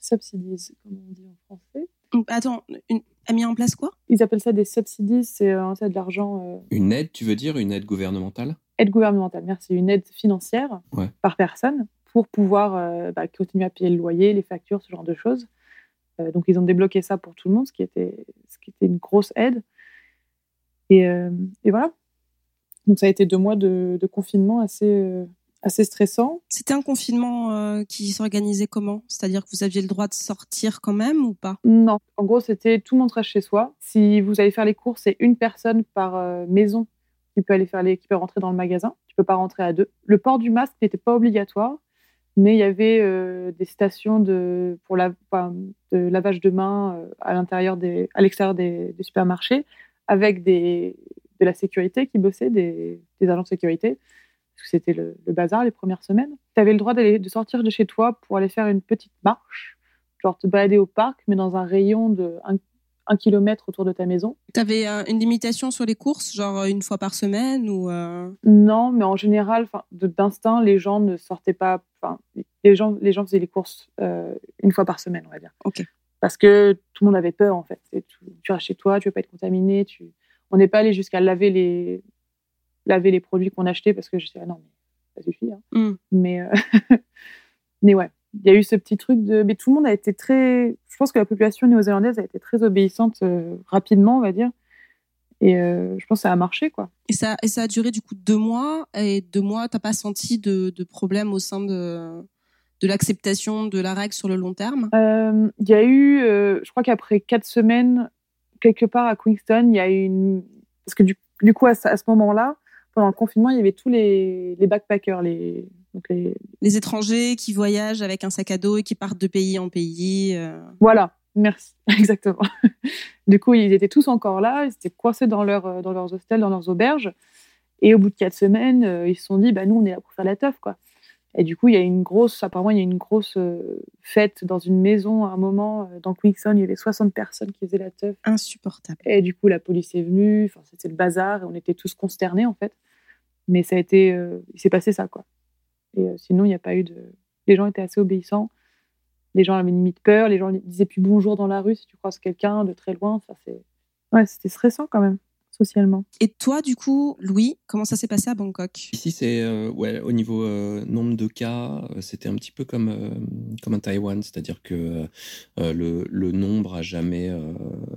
subsidies, comme on dit en français? Attends, une... a mis en place quoi? Ils appellent ça des subsidies, c'est euh, de l'argent. Euh, une aide, tu veux dire Une aide gouvernementale? Aide gouvernementale, merci. Une aide financière par personne pour pouvoir euh, bah, continuer à payer le loyer, les factures, ce genre de choses. donc, ils ont débloqué ça pour tout le monde, ce qui était, ce qui était une grosse aide. Et, et voilà. Donc, ça a été deux mois de, de confinement assez assez stressant. C'était un confinement euh, qui s'organisait comment? C'est-à-dire que vous aviez le droit de sortir quand même ou pas? Non. En gros, c'était tout le monde reste chez soi. Si vous allez faire les courses, c'est une personne par euh, maison qui peut aller faire les, qui peut rentrer dans le magasin. Tu peux pas rentrer à deux. Le port du masque n'était pas obligatoire, mais il y avait euh, des stations de pour la, de lavage de mains à l'intérieur des, à l'extérieur des, supermarchés avec des de la sécurité qui bossaient, des, des agents de sécurité parce que c'était le, bazar les premières semaines. Tu avais le droit de sortir de chez toi pour aller faire une petite marche, genre te balader au parc, mais dans un rayon de 1 kilomètre autour de ta maison. Tu avais euh, une limitation sur les courses, genre euh, une fois par semaine ou euh? Non, mais en général, d'instinct, les gens ne sortaient pas. Les gens, les gens faisaient les courses une fois par semaine, on va dire. Ok. Parce que tout le monde avait peur, en fait. Tu, tu restes chez toi, tu veux pas être contaminé. Tu... On n'est pas allé jusqu'à laver les, laver les produits qu'on achetait parce que je disais, ah non, mais ça suffit. Hein. Mm. Mais, euh, mais ouais, il y a eu ce petit truc de. Mais tout le monde a été très. Je pense que la population néo-zélandaise a été très obéissante euh, rapidement, on va dire. Et euh, je pense que ça a marché, quoi. Et ça, et ça a duré du coup deux mois. Et deux mois, t'as pas senti de, de problème au sein de, de l'acceptation de la règle sur le long terme? Il y a eu, je crois qu'après quatre semaines, quelque part à Queenstown, il y a eu une. Parce que du, du coup, à, à ce moment-là, pendant le confinement, il y avait tous les, backpackers, les, les... étrangers qui voyagent avec un sac à dos et qui partent de pays en pays. Euh. Voilà, merci, exactement. du coup, ils étaient tous encore là, ils étaient coincés dans, leur, euh, dans leurs hostels, dans leurs auberges. Et au bout de quatre semaines, euh, ils se sont dit, bah, nous, on est là pour faire la teuf, quoi. Et du coup, il y a une grosse, apparemment, il y a une grosse fête dans une maison à un moment. dans Quickson, il y avait 60 personnes qui faisaient la teuf. Insupportable. Et du coup, la police est venue. Enfin, c'était le bazar et on était tous consternés, en fait. Mais ça a été, euh, il s'est passé ça, quoi. Et euh, sinon, il n'y a pas eu de. Les gens étaient assez obéissants. Les gens avaient limite peur. Les gens disaient plus bonjour dans la rue si tu croises quelqu'un de très loin. Ça, c'est. Ouais, c'était stressant quand même socialement. Et toi, du coup, Louis, comment ça s'est passé à Bangkok? Ici, c'est euh, ouais, au niveau euh, nombre de cas, euh, c'était un petit peu comme comme à Taïwan, c'est-à-dire que le, le, nombre a jamais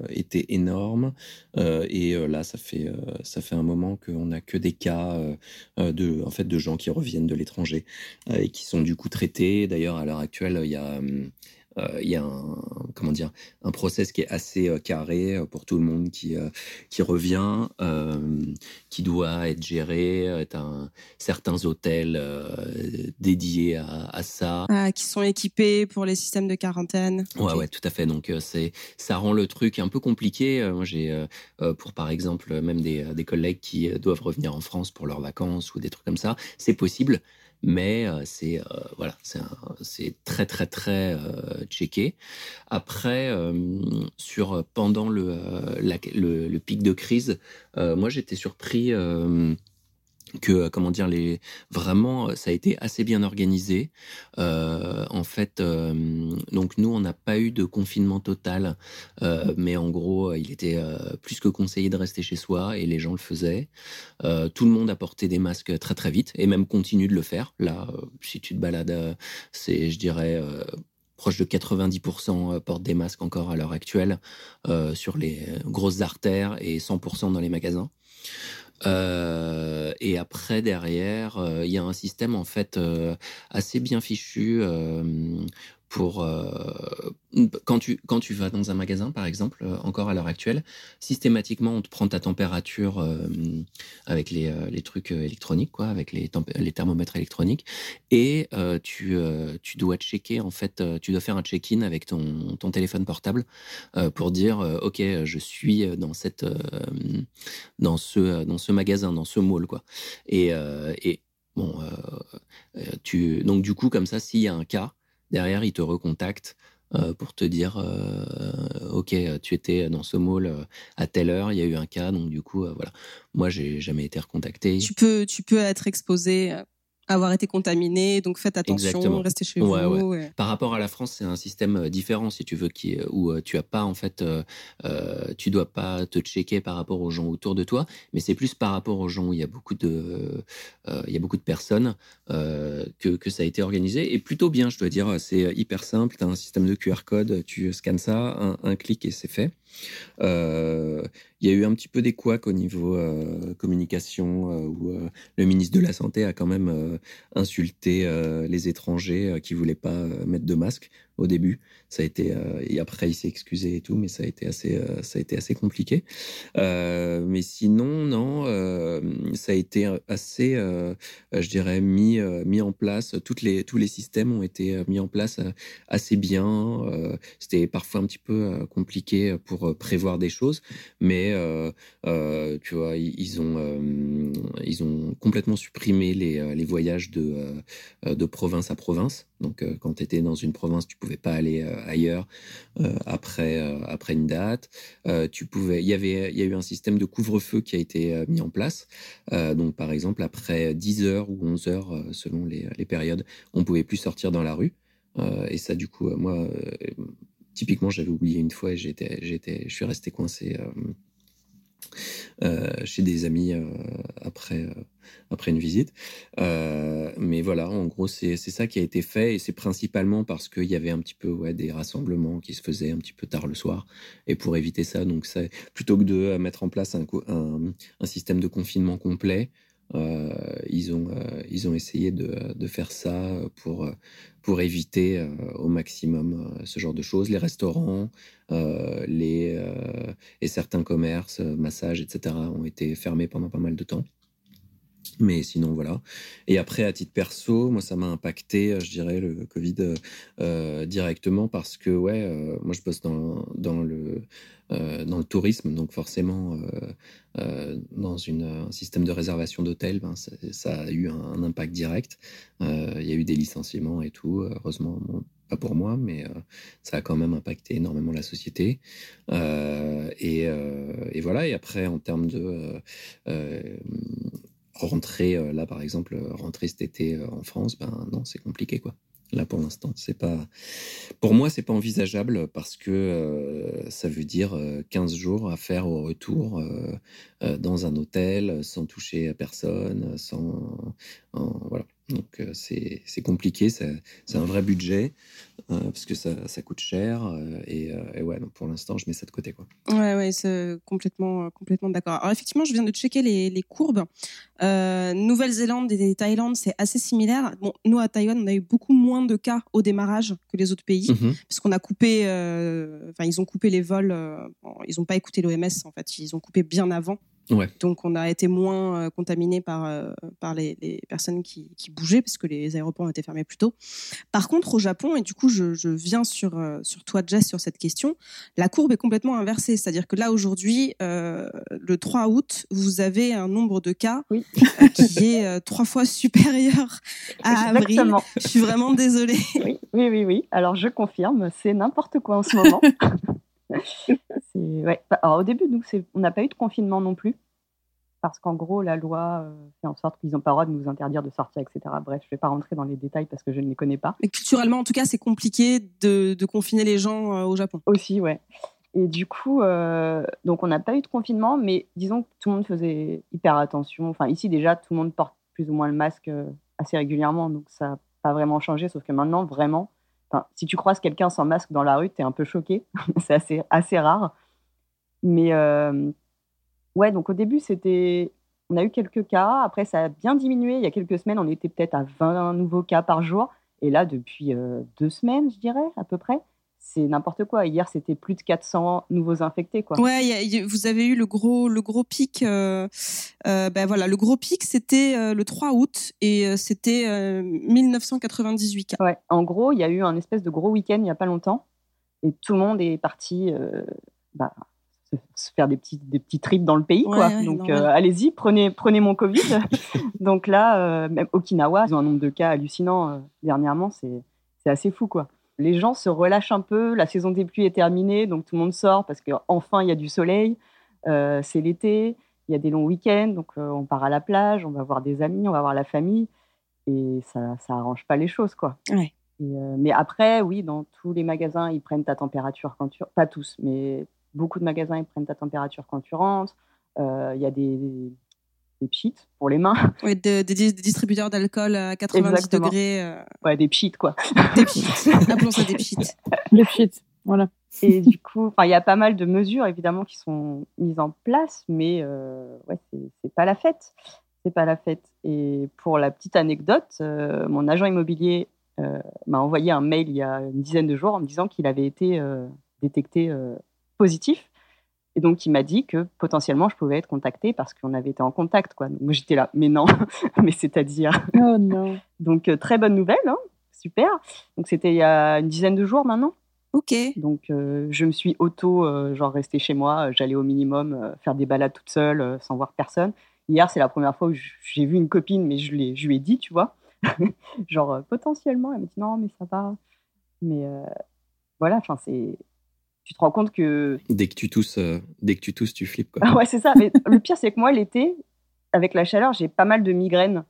été énorme et là, ça fait ça fait un moment qu'on n'a que des cas de en fait de gens qui reviennent de l'étranger et qui sont du coup traités. D'ailleurs, à l'heure actuelle, il y a euh, il y a un comment dire un process qui est assez euh, carré euh, pour tout le monde qui qui revient, qui doit être géré. un, certains hôtels dédiés à, ça, ah, qui sont équipés pour les systèmes de quarantaine. Ouais, ouais, tout à fait. Donc c'est ça rend le truc un peu compliqué. Moi, j'ai pour par exemple même des, des collègues qui doivent revenir en France pour leurs vacances ou des trucs comme ça. C'est possible mais euh, c'est euh, voilà, c'est très très très euh, checké. Après, sur pendant le, le, le pic de crise, moi j'étais surpris que euh, comment dire les vraiment euh, ça a été assez bien organisé. Euh, en fait donc nous on n'a pas eu de confinement total mais en gros il était plus que conseillé de rester chez soi et les gens le faisaient. Tout le monde a porté des masques très très vite et même continue de le faire. Là si tu te balades c'est je dirais proche de 90% portent des masques encore à l'heure actuelle sur les grosses artères et 100% dans les magasins. Euh, et après derrière, euh, il y a un système en fait euh, assez bien fichu pour quand tu quand tu vas dans un magasin par exemple encore à l'heure actuelle systématiquement on te prend ta température avec les, les trucs électroniques quoi avec les les thermomètres électroniques. Et tu tu dois checker en fait tu dois faire un check-in avec ton ton téléphone portable pour dire ok je suis dans cette dans ce dans ce magasin dans ce mall quoi. Et et bon tu donc du coup comme ça s'il y a un cas Derrière, ils te recontactent euh, pour te dire euh, ok tu étais dans ce mall euh, à telle heure il y a eu un cas donc du coup voilà. Moi j'ai jamais été recontacté. Tu peux tu peux être exposé avoir été contaminé, donc faites attention, restez chez vous. Par rapport à la France, c'est un système euh, différent, si tu veux, qui, où euh, tu as pas, en fait, euh, tu dois pas te checker par rapport aux gens autour de toi, mais c'est plus par rapport aux gens où il y a beaucoup de, il y a beaucoup de personnes que, que ça a été organisé, et plutôt bien, je dois dire, c'est hyper simple, tu as un système de QR code, tu scannes ça, un, un clic et c'est fait. Euh, il y a eu un petit peu des couacs au niveau euh, communication euh, où le ministre de la Santé a quand même insulté les étrangers qui voulaient pas mettre de masque au début. Ça a été euh, et après il s'est excusé et tout, mais ça a été assez euh, ça a été assez compliqué. Euh, mais sinon non, ça a été assez, je dirais mis mis en place. Toutes les tous les systèmes ont été mis en place assez bien. C'était parfois un petit peu compliqué pour prévoir des choses, mais tu vois ils, ont ils ont complètement supprimé les les voyages de de province à province. Donc, euh, quand tu étais dans une province, tu pouvais pas aller euh, ailleurs euh, après, après une date. tu pouvais, il y avait, il y a eu un système de couvre-feu qui a été mis en place. donc, par exemple, après 10 heures ou 11 heures, selon les, les, périodes, on pouvait plus sortir dans la rue. et ça, du coup, moi, typiquement, j'avais oublié une fois et j'étais, j'étais, je suis resté coincé chez des amis euh, après, euh, après une visite. mais voilà, en gros, c'est ça qui a été fait et c'est principalement parce qu'il y avait un petit peu des rassemblements qui se faisaient un petit peu tard le soir. Et pour éviter ça, donc plutôt que de mettre en place un, système de confinement complet, euh, ils, ont, euh, ils ont essayé de, de, faire ça pour, pour éviter au maximum ce genre de choses. Les restaurants, les, et certains commerces, massages, etc., ont été fermés pendant pas mal de temps. Mais sinon, voilà. Et après, à titre perso, moi, ça m'a impacté, je dirais, le Covid euh, directement parce que, ouais, euh, moi, je bosse dans, dans, le, euh, dans le tourisme. Donc, forcément, dans un système de réservation d'hôtel, ben, ça, a eu un, impact direct. Il y a eu des licenciements et tout. Heureusement, pas pour moi, mais ça a quand même impacté énormément la société. Et, voilà. Et après, en termes de rentrer euh, là par exemple rentrer cet été euh, en France ben non c'est compliqué quoi. Là pour l'instant c'est pas pour moi c'est pas envisageable parce que euh, ça veut dire 15 jours à faire au retour dans un hôtel sans toucher à personne sans voilà donc euh, c'est compliqué, c'est un vrai budget euh, parce que ça, ça coûte cher euh, et, ouais, donc pour l'instant je mets ça de côté quoi. Ouais ouais, c'est complètement complètement d'accord. Alors effectivement, je viens de checker les, les courbes. Nouvelle-Zélande et Thaïlande, c'est assez similaire. Bon, nous à Taïwan, on a eu beaucoup moins de cas au démarrage que les autres pays mmh parce qu'on a coupé, enfin ils ont coupé les vols, ils n'ont pas écouté l'OMS en fait, ils ont coupé bien avant. Donc on a été moins euh, contaminé par, euh, par les, personnes qui, bougeaient, parce que les aéroports ont été fermés plus tôt. Par contre, au Japon, et du coup je, viens sur, euh, sur toi Jess sur cette question, la courbe est complètement inversée. C'est-à-dire que là aujourd'hui, le 3 août, vous avez un nombre de cas qui est trois fois supérieur à avril. Je suis vraiment désolée. Oui, oui, oui. oui. Alors je confirme, c'est n'importe quoi en ce moment. ouais. Alors, au début, nous, on n'a pas eu de confinement non plus, parce qu'en gros, la loi euh, fait en sorte qu'ils n'ont pas le droit de nous interdire de sortir, etc. Bref, je ne vais pas rentrer dans les détails parce que je ne les connais pas. Mais culturellement, en tout cas, c'est compliqué de, de, confiner les gens euh, au Japon. Aussi, ouais. Et du coup, euh, donc on n'a pas eu de confinement, mais disons que tout le monde faisait hyper attention. Enfin, ici déjà, tout le monde porte plus ou moins le masque assez régulièrement, donc ça n'a pas vraiment changé. Sauf que maintenant, vraiment, si tu croises quelqu'un sans masque dans la rue, tu es un peu choqué. c'est assez, rare. Mais euh, ouais, donc au début, c'était. On a eu quelques cas. Après, ça a bien diminué. Il y a quelques semaines, on était peut-être à 20 nouveaux cas par jour. Et là, depuis euh, deux semaines, je dirais, à peu près, c'est n'importe quoi. Hier, c'était plus de 400 nouveaux infectés, quoi. Ouais, y a- y a- vous avez eu le gros, le gros pic. euh, euh, ben voilà, le gros pic, c'était euh, le 3 août et c'était euh, 1998 cas. Ouais. En gros, il y a eu un espèce de gros week-end il n'y a pas longtemps. Et tout le monde est parti bah, se, faire des petits, des petits trips dans le pays. Ouais, quoi. ouais, Donc, allez-y, prenez, prenez mon Covid. Donc là, même Okinawa, ils ont un nombre de cas hallucinant dernièrement. C'est c'est assez fou. quoi. Les gens se relâchent un peu. La saison des pluies est terminée. Donc tout le monde sort parce qu'enfin, il y a du soleil. Euh, c'est l'été. Il y a des longs week-ends. Donc euh, on part à la plage, on va voir des amis, on va voir la famille. Et ça ça arrange pas les choses. quoi. Ouais. Et, euh, mais après, oui, dans tous les magasins, ils prennent ta température quand tu... Pas tous, mais beaucoup de magasins, ils prennent ta température quand tu rentres. Il y a des, des pchits pour les mains. Ouais, de- des, dis- des distributeurs d'alcool à 90 Exactement. degrés. euh, Ouais, des pchits, quoi. des pchits. Appelons ça des pchits. Les shit. Voilà. Et du coup, enfin, il y a pas mal de mesures, évidemment, qui sont mises en place, mais euh, ouais, c'est- c'est pas la fête. C'est pas la fête. Et pour la petite anecdote, euh, mon agent immobilier euh, m'a envoyé un mail il y a une dizaine de jours en me disant qu'il avait été euh, détecté euh, positif. Et donc, il m'a dit que potentiellement, je pouvais être contactée parce qu'on avait été en contact. Quoi. Donc, j'étais là, mais non, mais c'est-à-dire. Oh non. Donc, euh, très bonne nouvelle, hein, super. Donc, c'était il y a une dizaine de jours maintenant. Ok. Donc, euh, je me suis auto, euh, genre, restée chez moi. Euh, J'allais au minimum euh, faire des balades toute seule, sans voir personne. Hier, c'est la première fois où j'ai vu une copine, mais je, je lui ai dit, tu vois. genre, potentiellement, elle m'a dit non, mais ça va. Mais voilà, enfin, c'est. Tu te rends compte que. Dès que tu tousses, euh, dès que tu tousses, tu flippes quoi. Ah ouais, c'est ça. Mais le pire, c'est que moi, l'été, avec la chaleur, j'ai pas mal de migraines.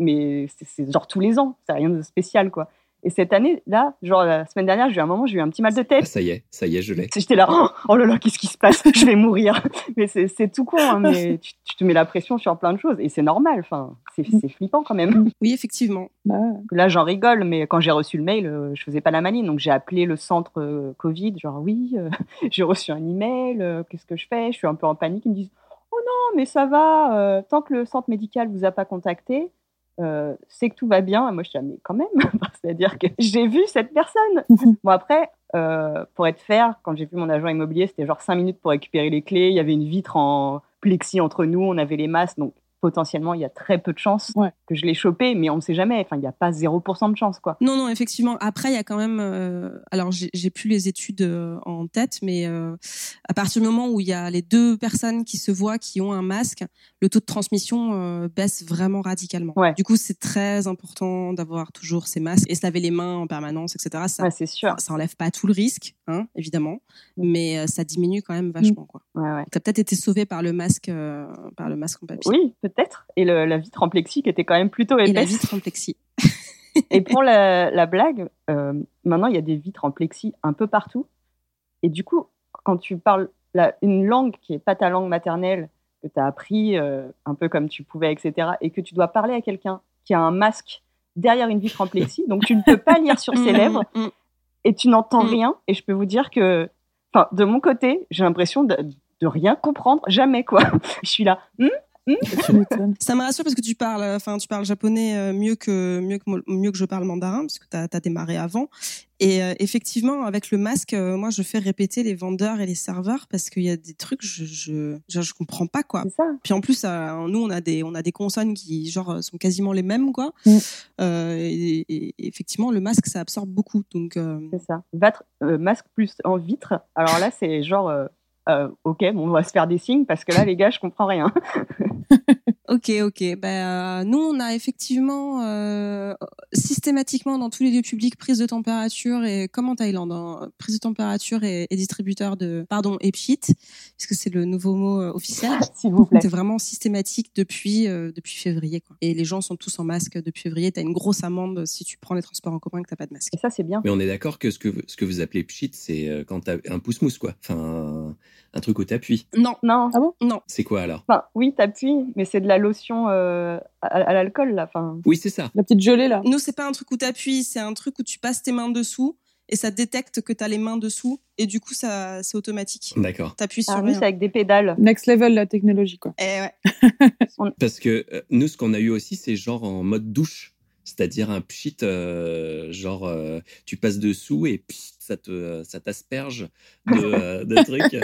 Mais c'est- c'est genre tous les ans. C'est rien de spécial, quoi. Et cette année, là, genre la semaine dernière, j'ai eu un moment, j'ai eu un petit mal de Ah, tête. ça y est, ça y est, je l'ai. J'étais là, oh, oh là là, qu'est-ce qui se passe? Je vais mourir. Mais c'est tout con, hein, mais tu, tu te mets la pression sur plein de choses. Et c'est normal, enfin, c'est flippant quand même. Oui, effectivement. Bah. Là, j'en rigole, mais quand j'ai reçu le mail, euh, je faisais pas la maline. Donc j'ai appelé le centre euh, Covid, genre oui, euh, j'ai reçu un email, euh, qu'est-ce que je fais? Je suis un peu en panique. Ils me disent, oh non, mais ça va, euh, tant que le centre médical vous a pas contacté, euh, c'est que tout va bien. Et moi, je dis, ah, mais quand même, c'est-à-dire que j'ai vu cette personne. Bon, après, euh, pour être fair, quand j'ai vu mon agent immobilier, c'était genre cinq minutes pour récupérer les clés. Il y avait une vitre en plexi entre nous, on avait les masques, donc potentiellement, il y a très peu de chances Ouais. que je l'ai chopé, mais on ne sait jamais. Enfin, il n'y a pas 0% de chance, quoi. Non, non, effectivement. Après, il y a quand même. euh, alors, j'ai plus les études euh, en tête, mais euh, à partir du moment où il y a les deux personnes qui se voient, qui ont un masque, le taux de transmission euh, baisse vraiment radicalement. Ouais. Du coup, c'est très important d'avoir toujours ces masques et se laver les mains en permanence, etc. Ça, Ouais, c'est sûr. ça, ça enlève pas tout le risque, hein, évidemment, Mm. mais euh, ça diminue quand même vachement. Quoi. Ouais, ouais. T'as peut-être été sauvé par le masque, euh, par le masque en papier. Oui, peut-être. Et le- la vitre en plexi qui était quand même plutôt Et la épaisse. vitre en plexi. Et pour la, la blague, euh, maintenant, il y a des vitres en plexi un peu partout. Et du coup, quand tu parles la- une langue qui n'est pas ta langue maternelle, que tu as appris euh, un peu comme tu pouvais, etc., et que tu dois parler à quelqu'un qui a un masque derrière une vitre en plexi, donc tu ne peux pas lire sur ses Mm, lèvres mm, mm. Et tu n'entends Mm. rien. Et je peux vous dire que, enfin, de mon côté, j'ai l'impression de, de rien comprendre, jamais, quoi. Je suis là, Hmm? Ça me rassure parce que tu parles, enfin, tu parles japonais euh, mieux que mieux que mieux que je parle mandarin parce que tu as, démarré avant. Et euh, effectivement, avec le masque, euh, moi, je fais répéter les vendeurs et les serveurs parce qu'il y a des trucs, je je, je je comprends pas quoi. c'est ça. Puis en plus, euh, nous, on a des on a des consonnes qui genre euh, sont quasiment les mêmes quoi. Mm. Euh, et, effectivement, le masque, ça absorbe beaucoup. Donc euh, C'est ça. Vatre- euh, masque plus en vitre. Alors là, c'est genre, euh, euh, ok, bon, on va se faire des signes parce que là, les gars, je comprends rien. Ok, ok. Ben, euh, nous, on a effectivement euh, systématiquement dans tous les lieux publics prise de température et comme en Thaïlande, hein, prise de température et, et distributeur de pardon et pchit, puisque c'est le nouveau mot euh, officiel. S'il vous plaît. C'est vraiment systématique depuis euh, depuis février. Quoi. Et les gens sont tous en masque depuis février. T'as une grosse amende si tu prends les transports en commun et que t'as pas de masque. Et ça, c'est bien. Mais on est d'accord que ce que, ce que vous appelez pchit, c'est quand t'as un pouce-mousse, quoi. Enfin, un, un truc où t'appuies. Non, Non. Ah bon? Non. C'est quoi alors? Enfin, oui, t'appuies, mais c'est de la lotion euh, à, à l'alcool, là. Enfin, Oui, c'est ça. La petite gelée, là. Nous, c'est pas un truc où t'appuies, c'est un truc où tu passes tes mains dessous et ça détecte que t'as les mains dessous et du coup, ça c'est automatique. D'accord. T'appuies sur ah, nous, rien. c'est avec des pédales. Next level, la technologie, quoi. Eh ouais. Parce que euh, nous, ce qu'on a eu aussi, c'est genre en mode douche. C'est-à-dire un pchit, euh, genre euh, tu passes dessous et pchit, ça te ça t'asperge de, euh, de trucs.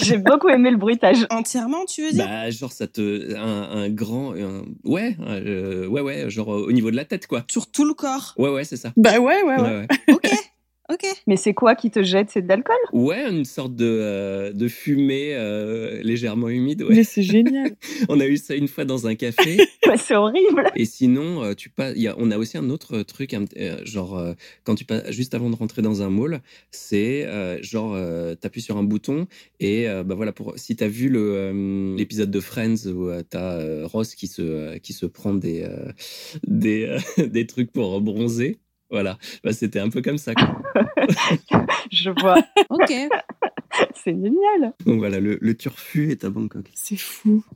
J'ai beaucoup aimé le bruitage. Entièrement, tu veux dire? Bah, genre ça te un, un grand un- ouais euh, ouais ouais genre au niveau de la tête quoi. Sur tout le corps? Ouais ouais c'est ça. Bah ouais, ouais, ouais. Ouais, ouais. Ok, ok. Mais c'est quoi qui te jette? C'est de l'alcool? Ouais, une sorte de, euh, de fumée euh, légèrement humide. Ouais. Mais c'est génial. On a eu ça une fois dans un café. Ouais, C'est horrible. Et sinon, euh, tu pas, il y a, on a aussi un autre truc, un- euh, genre euh, quand tu passes juste avant de rentrer dans un mall, c'est euh, genre euh, t'appuies sur un bouton et euh, bah voilà pour si t'as vu le euh, l'épisode de Friends où euh, t'as euh, Ross qui se euh, qui se prend des euh, des euh, des trucs pour bronzer. Voilà, bah, c'était un peu comme ça. quoi. Je vois. Ok. C'est génial. Donc voilà, le, le turfu est à Bangkok. C'est fou.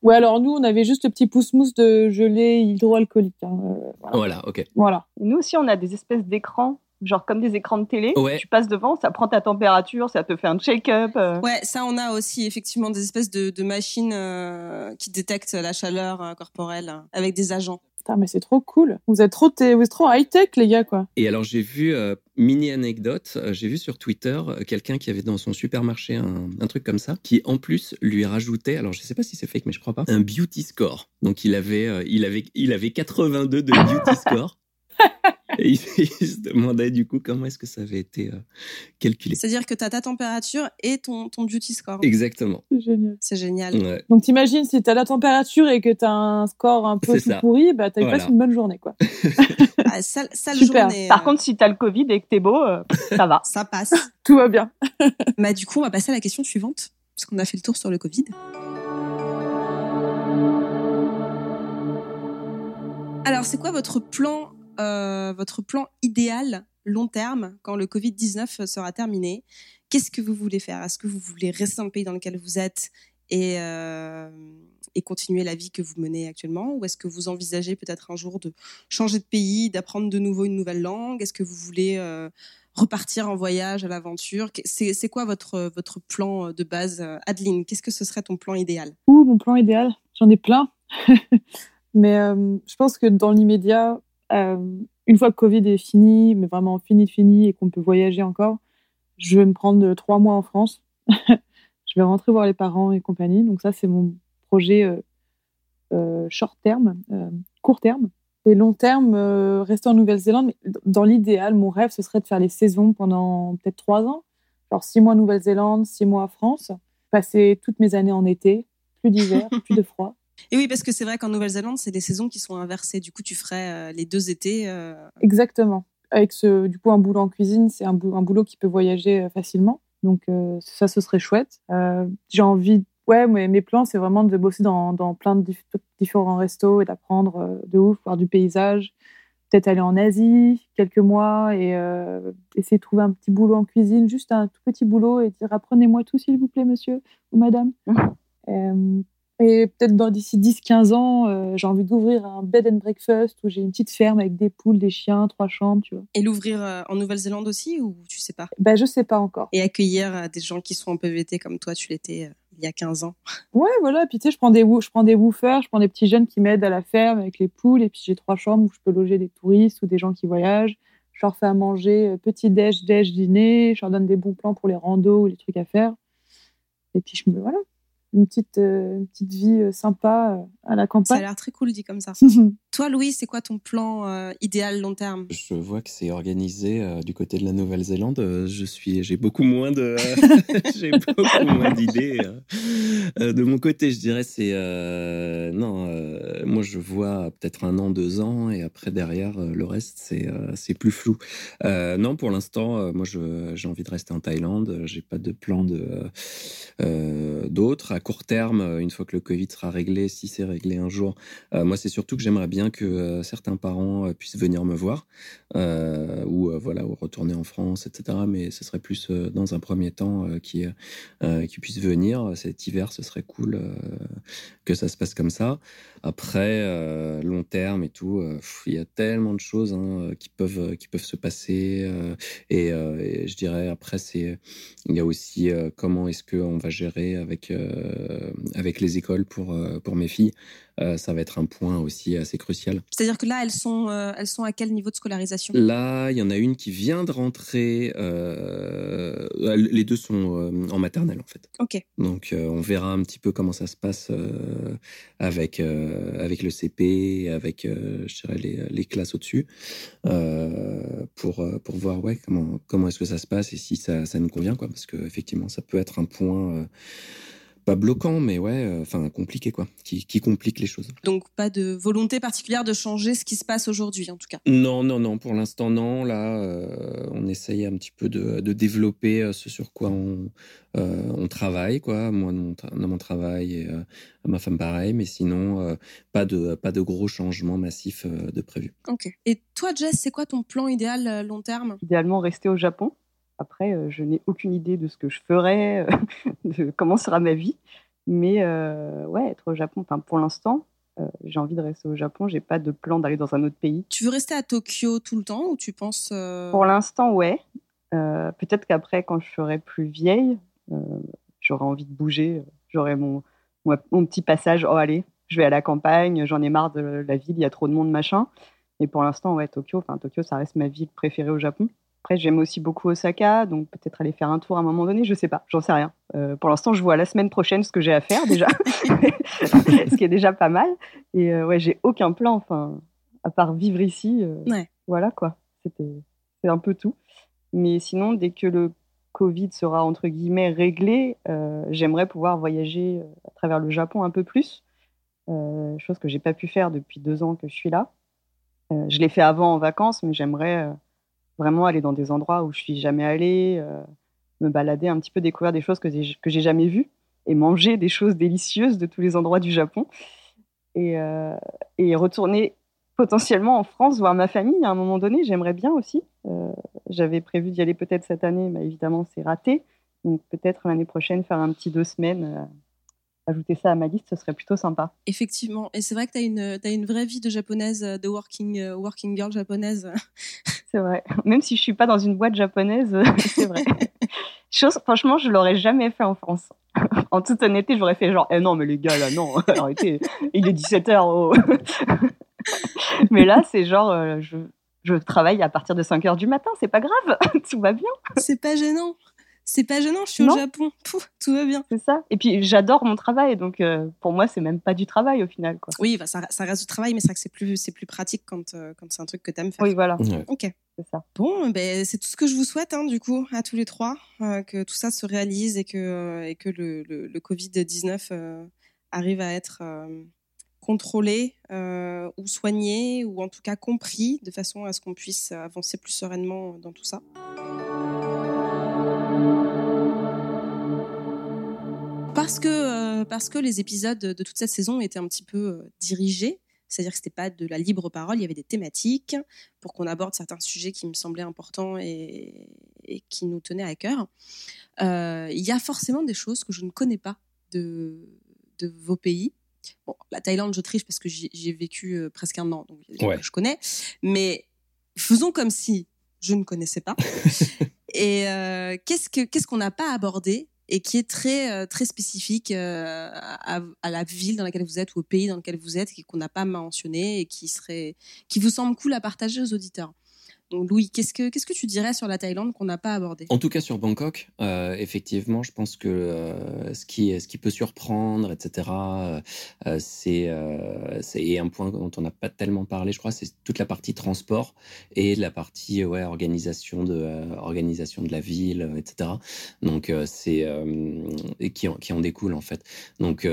Ouais, alors nous, on avait juste le petit pouce-mousse de gelée hydroalcoolique. hein, euh, voilà. Voilà, ok. Voilà. Et nous aussi, on a des espèces d'écrans, genre comme des écrans de télé. Ouais. Tu passes devant, ça prend ta température, ça te fait un check-up. euh. Ouais, ça, on a aussi effectivement des espèces de, de machines euh, qui détectent la chaleur euh, corporelle euh, avec des agents. Mais c'est trop cool. Vous êtes trop, trop high-tech, les gars, quoi. Et alors j'ai vu, euh, mini anecdote, euh, j'ai vu sur Twitter euh, quelqu'un qui avait dans son supermarché un, truc comme ça, qui en plus lui rajoutait, alors je sais pas si c'est fake mais je crois pas, un beauty score. Donc il avait, il avait, il avait 82 de beauty score. Et il, il se demandait du coup comment est-ce que ça avait été euh, calculé. C'est-à-dire que tu as ta température et ton, ton beauty score. Exactement. C'est génial. C'est génial. Ouais. Donc t'imagines, si t'as la température et que t'as un score un peu tout pourri, bah t'as Voilà. passé une bonne journée, quoi. Ah, sale, sale Super. journée. Par euh, contre, si t'as le Covid et que t'es beau, euh, ça va. ça passe. Tout va bien. bah, du coup, on va passer à la question suivante, parce qu'on a fait le tour sur le Covid. Alors, c'est quoi votre plan, euh, votre plan idéal long terme quand le Covid 19 sera terminé. Qu'est-ce que vous voulez faire? Est-ce que vous voulez rester dans le pays dans lequel vous êtes et euh, et continuer la vie que vous menez actuellement, ou est-ce que vous envisagez peut-être un jour de changer de pays, d'apprendre de nouveau une nouvelle langue? Est-ce que vous voulez euh, repartir en voyage à l'aventure? C'est quoi votre votre plan de base, Adeline Qu'est-ce que ce serait ton plan idéal? Ouh, mon plan idéal, j'en ai plein. mais je pense que dans l'immédiat, une fois que Covid est fini, mais vraiment fini, fini, et qu'on peut voyager encore, je vais me prendre euh, trois mois en France. je vais rentrer voir les parents et compagnie. Donc ça, c'est mon projet euh, euh, short terme, euh, court terme. Et long terme, euh, rester en Nouvelle-Zélande. Dans l'idéal, mon rêve, ce serait de faire les saisons pendant peut-être trois ans. Genre six mois Nouvelle-Zélande, six mois France. Passer toutes mes années en été, plus d'hiver, plus de froid. Et oui, parce que c'est vrai qu'en Nouvelle-Zélande, c'est des saisons qui sont inversées. Du coup, tu ferais euh, les deux étés. euh, Exactement. Avec ce, du coup, un boulot en cuisine, c'est un, bou- un boulot qui peut voyager euh, facilement. Donc, euh, ça, ce serait chouette. Euh, J'ai envie, ouais, mais mes plans, c'est vraiment de bosser dans, dans plein de dif- différents restos et d'apprendre euh, de ouf, voir du paysage. Peut-être aller en Asie quelques mois et euh, essayer de trouver un petit boulot en cuisine, juste un tout petit boulot et dire apprenez-moi tout, s'il vous plaît, monsieur ou madame. Euh, et peut-être dans d'ici 10-15 ans, euh, j'ai envie d'ouvrir un bed and breakfast où j'ai une petite ferme avec des poules, des chiens, trois chambres, tu vois. Et l'ouvrir euh, en Nouvelle-Zélande aussi, ou tu sais pas? Ben, je sais pas encore. Et accueillir euh, des gens qui sont en PVT comme toi, tu l'étais euh, il y a 15 ans. Ouais, voilà. Puis tu sais, je prends des je prends des woofers, je prends des petits jeunes qui m'aident à la ferme avec les poules. Et puis j'ai trois chambres où je peux loger des touristes ou des gens qui voyagent. Je leur fais à manger petit déj, déj, dîner. Je leur donne des bons plans pour les randos ou les trucs à faire. Et puis je me voilà, une petite euh, une petite vie euh, sympa euh, à la Ça a campagne. l'air très cool dit comme ça. Toi, Louis, c'est quoi ton plan euh, idéal long terme? Je vois que c'est organisé euh, du côté de la Nouvelle-Zélande. Euh, je suis, j'ai beaucoup moins de, j'ai beaucoup moins d'idées. euh. Euh, de mon côté, je dirais c'est euh, non. euh, moi, je vois peut-être un an, deux ans, et après derrière euh, le reste, c'est euh, c'est plus flou. Euh, non, pour l'instant, euh, moi, j'ai envie de rester en Thaïlande. J'ai pas de plan de euh, euh, d'autres à court terme. euh, Une fois que le Covid sera réglé, si c'est réglé un jour, euh, moi, c'est surtout que j'aimerais bien que euh, certains parents puissent venir me voir ou voilà ou retourner en France, etc. Mais ce serait plus dans un premier temps qui qui puissent venir cet hiver. Ce serait cool que ça se passe comme ça. Après, euh, long terme et tout, euh, il y a tellement de choses hein, qui peuvent qui peuvent se passer. euh, et, euh, je dirais après, c'est il y a aussi euh, comment est-ce qu'on va gérer avec euh, avec les écoles pour, pour mes filles. Ça va être un point aussi assez crucial. C'est-à-dire que là, elles sont, elles sont à quel niveau de scolarisation? Là, il y en a une qui vient de rentrer. les deux sont en maternelle, en fait. Ok. Donc, on verra un petit peu comment ça se passe avec, avec le CP, avec je dirais, les, les classes au-dessus, pour, pour voir ouais, comment, comment est-ce que ça se passe et si ça, ça nous convient. Quoi, parce qu'effectivement, ça peut être un point pas bloquant, mais ouais, euh, enfin compliqué quoi, qui, complique les choses. Donc pas de volonté particulière de changer ce qui se passe aujourd'hui en tout cas. Non, non, non, pour l'instant non. Là, euh, on essaye un petit peu de, développer euh, ce sur quoi on, on travaille quoi. Moi dans mon, travail et ma femme pareil, mais sinon pas de pas de gros changements massifs de prévu. Ok. Et toi Jess, c'est quoi ton plan idéal long terme? Idéalement rester au Japon. Après, euh, je n'ai aucune idée de ce que je ferai, euh, de comment sera ma vie. Mais euh, ouais, être au Japon, pour l'instant, j'ai envie de rester au Japon. J'ai pas de plan d'aller dans un autre pays. Tu veux rester à Tokyo tout le temps ou tu penses Pour l'instant, ouais. Peut-être qu'après, quand je serai plus vieille, j'aurai envie de bouger. J'aurai mon, mon, petit passage. Oh allez, je vais à la campagne. J'en ai marre de la ville. Il y a trop de monde, machin. Mais pour l'instant, ouais, Tokyo. Enfin, Tokyo, ça reste ma ville préférée au Japon. Après, j'aime aussi beaucoup Osaka, donc peut-être aller faire un tour à un moment donné, je sais pas, j'en sais rien. Euh, pour l'instant, je vois la semaine prochaine ce que j'ai à faire déjà, ce qui est déjà pas mal. Et euh, ouais, j'ai aucun plan, enfin, à part vivre ici. Euh, voilà quoi, c'était c'est un peu tout. Mais sinon, dès que le Covid sera entre guillemets réglé, j'aimerais pouvoir voyager à travers le Japon un peu plus, chose que j'ai pas pu faire depuis deux ans que je suis là. je l'ai fait avant en vacances, mais j'aimerais vraiment aller dans des endroits où je suis jamais allée, euh, me balader un petit peu, découvrir des choses que j'ai, jamais vues et manger des choses délicieuses de tous les endroits du Japon et, euh, et retourner potentiellement en France voir ma famille à un moment donné. J'aimerais bien aussi. Euh, j'avais prévu d'y aller peut-être cette année, mais évidemment c'est raté. Donc peut-être l'année prochaine faire un petit deux semaines ajouter ça à ma liste, ce serait plutôt sympa. Effectivement. Et c'est vrai que tu as une, as une vraie vie de japonaise, de working, working girl japonaise. C'est vrai. Même si je suis pas dans une boîte japonaise, c'est vrai. Chose, franchement, je l'aurais jamais fait en France. en toute honnêteté, j'aurais fait genre, eh non, mais les gars, là, non, arrêtez, il est 17h. mais là, c'est genre, euh, je, je travaille à partir de 5h du matin, c'est pas grave, tout va bien. C'est pas gênant c'est pas gênant, je suis au Japon, tout, tout va bien. C'est ça. Et puis j'adore mon travail, donc euh, pour moi c'est même pas du travail au final. Quoi. Oui, bah, ça, ça, reste du travail, mais c'est vrai que c'est plus, c'est plus pratique quand, euh, quand c'est un truc que t'aimes faire. Oui, voilà. Ok. C'est ça. Bon, ben, c'est tout ce que je vous souhaite, hein, du coup, à tous les trois, euh, que tout ça se réalise et que, et que le, le, le Covid-19 arrive à être contrôlé ou soigné, ou en tout cas compris, de façon à ce qu'on puisse avancer plus sereinement dans tout ça. Parce que, euh, parce que les épisodes de toute cette saison étaient un petit peu euh, dirigés, c'est-à-dire que c'était pas de la libre parole, il y avait des thématiques pour qu'on aborde certains sujets qui me semblaient importants et, qui nous tenaient à cœur. Euh, il y a forcément des choses que je ne connais pas de, de vos pays. Bon, la Thaïlande, je triche parce que j'y ai vécu presque un an, donc je connais. Mais faisons comme si je ne connaissais pas. Et euh, qu'est-ce que qu'est-ce qu'on n'a pas abordé et qui est très euh, très spécifique euh, à, la ville dans laquelle vous êtes ou au pays dans lequel vous êtes qu'on n'a pas mentionné et qui serait qui vous semble cool à partager aux auditeurs. Louis, qu'est-ce que qu'est-ce que tu dirais sur la Thaïlande qu'on n'a pas abordé En tout cas sur Bangkok, euh, effectivement, je pense que euh, ce qui ce qui peut surprendre, etc. Euh, c'est un point dont on n'a pas tellement parlé, je crois, c'est toute la partie transport et la partie organisation de organisation de la ville, etc. Donc c'est qui en, qui en découle en fait. Donc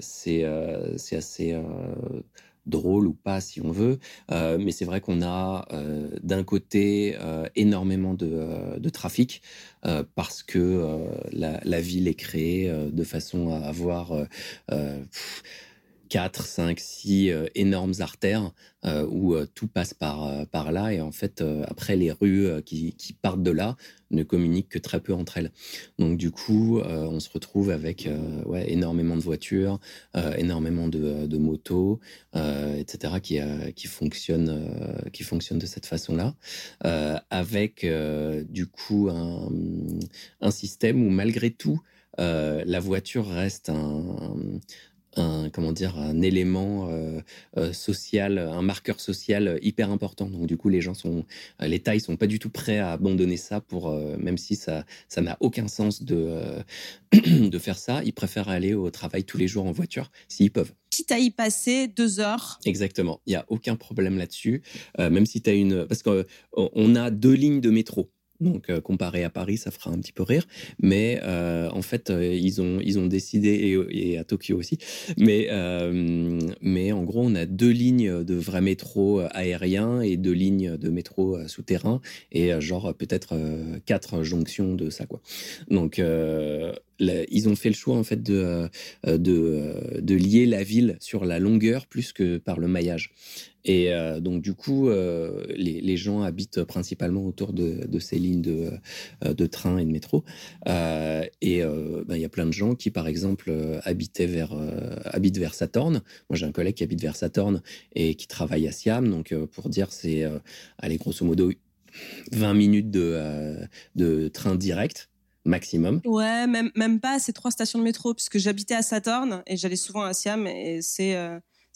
c'est c'est assez drôle ou pas si on veut, euh, mais c'est vrai qu'on a euh, d'un côté euh, énormément de, trafic parce que la, ville est créée de façon à avoir 4, 5, 6 énormes artères euh, où euh, tout passe par, euh, par là. Et en fait, après, les rues qui, partent de là ne communiquent que très peu entre elles. Donc, du coup, on se retrouve avec énormément de voitures, énormément de, motos, etc., qui, fonctionnent, qui fonctionnent de cette façon-là. avec, du coup, un, système où, malgré tout, la voiture reste un comment dire un élément euh, euh, social, un marqueur social hyper important. Donc du coup, les gens sont, les tailles sont pas du tout prêts à abandonner ça pour, euh, même si ça ça n'a aucun sens de de faire ça, ils préfèrent aller au travail tous les jours en voiture s'ils peuvent. Quitte à y passer deux heures. Exactement, il y a aucun problème là-dessus. même si tu as une, parce qu'on a deux lignes de métro. Donc, euh, comparé à Paris, ça fera un petit peu rire. Mais euh, en fait, euh, ils, ont, ils ont décidé, et, à Tokyo aussi, mais, mais en gros, on a deux lignes de vrais métro aériens et deux lignes de métro souterrain, et genre peut-être quatre jonctions de ça. Quoi. Donc, ils ont fait le choix en fait de, de, de lier la ville sur la longueur plus que par le maillage. Et euh, donc, du coup, euh, les, gens habitent principalement autour de, ces lignes de, euh, de, train et de métro. Euh, et ben, il y a plein de gens qui, par exemple, habitaient vers, habitent vers Satorne. Moi, j'ai un collègue qui habite vers Satorne et qui travaille à Siam. Donc, pour dire, c'est, allez, grosso modo, 20 minutes de, de train direct maximum. Ouais, même, même pas, c'est trois stations de métro, puisque j'habitais à Satorne et j'allais souvent à Siam et c'est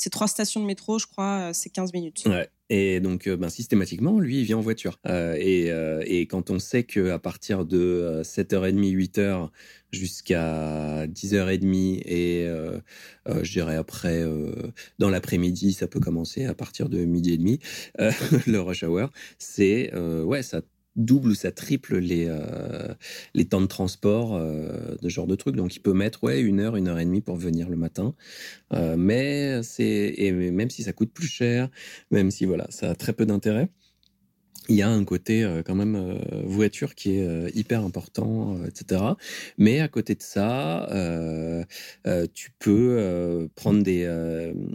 c'est trois stations de métro, je crois, euh, c'est 15 minutes. Ouais. Et donc, euh, ben, systématiquement, lui, il vient en voiture. Euh, et, et, quand on sait qu'à partir de 7h30, 8h jusqu'à 10h30 et je dirais après, dans l'après-midi, ça peut commencer à partir de midi et demi, le rush hour, c'est, ouais, ça double ou ça triple les, euh, les temps de transport euh, de ce genre de truc. Donc, il peut mettre ouais, une heure, une heure et demie pour venir le matin. Euh, mais c'est et même si ça coûte plus cher, même si voilà, ça a très peu d'intérêt, il y a un côté quand même voiture qui est hyper important, etc. Mais à côté de ça, tu peux prendre des...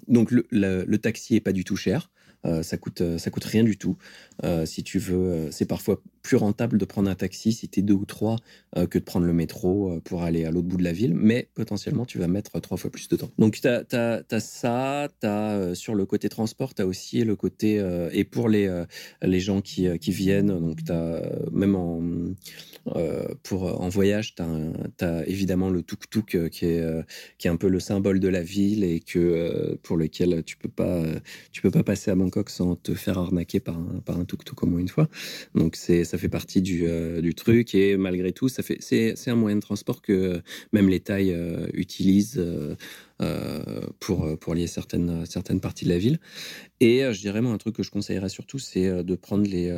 donc le, le, taxi est pas du tout cher. Ça coûte ça coûte rien du tout. si tu veux, c'est parfois plus rentable de prendre un taxi si tu es deux ou trois euh, que de prendre le métro euh, pour aller à l'autre bout de la ville, mais potentiellement tu vas mettre trois fois plus de temps. Donc tu as, ça, tu as euh, sur le côté transport, tu as aussi le côté, et pour les, les gens qui, qui viennent, donc tu as même en, pour, en voyage, tu as, évidemment le tuk-tuk qui, est, qui est un peu le symbole de la ville et que, pour lequel tu peux pas, peux pas passer à Bangkok sans te faire arnaquer par un, par un tuk-tuk au moins une fois. Donc c'est ça fait partie du, euh, du, truc et malgré tout, ça fait c'est un moyen de transport que même les tailles euh, utilisent euh, pour pour lier certaines certaines parties de la ville. Et je dirais moi un truc que je conseillerais surtout, c'est de prendre les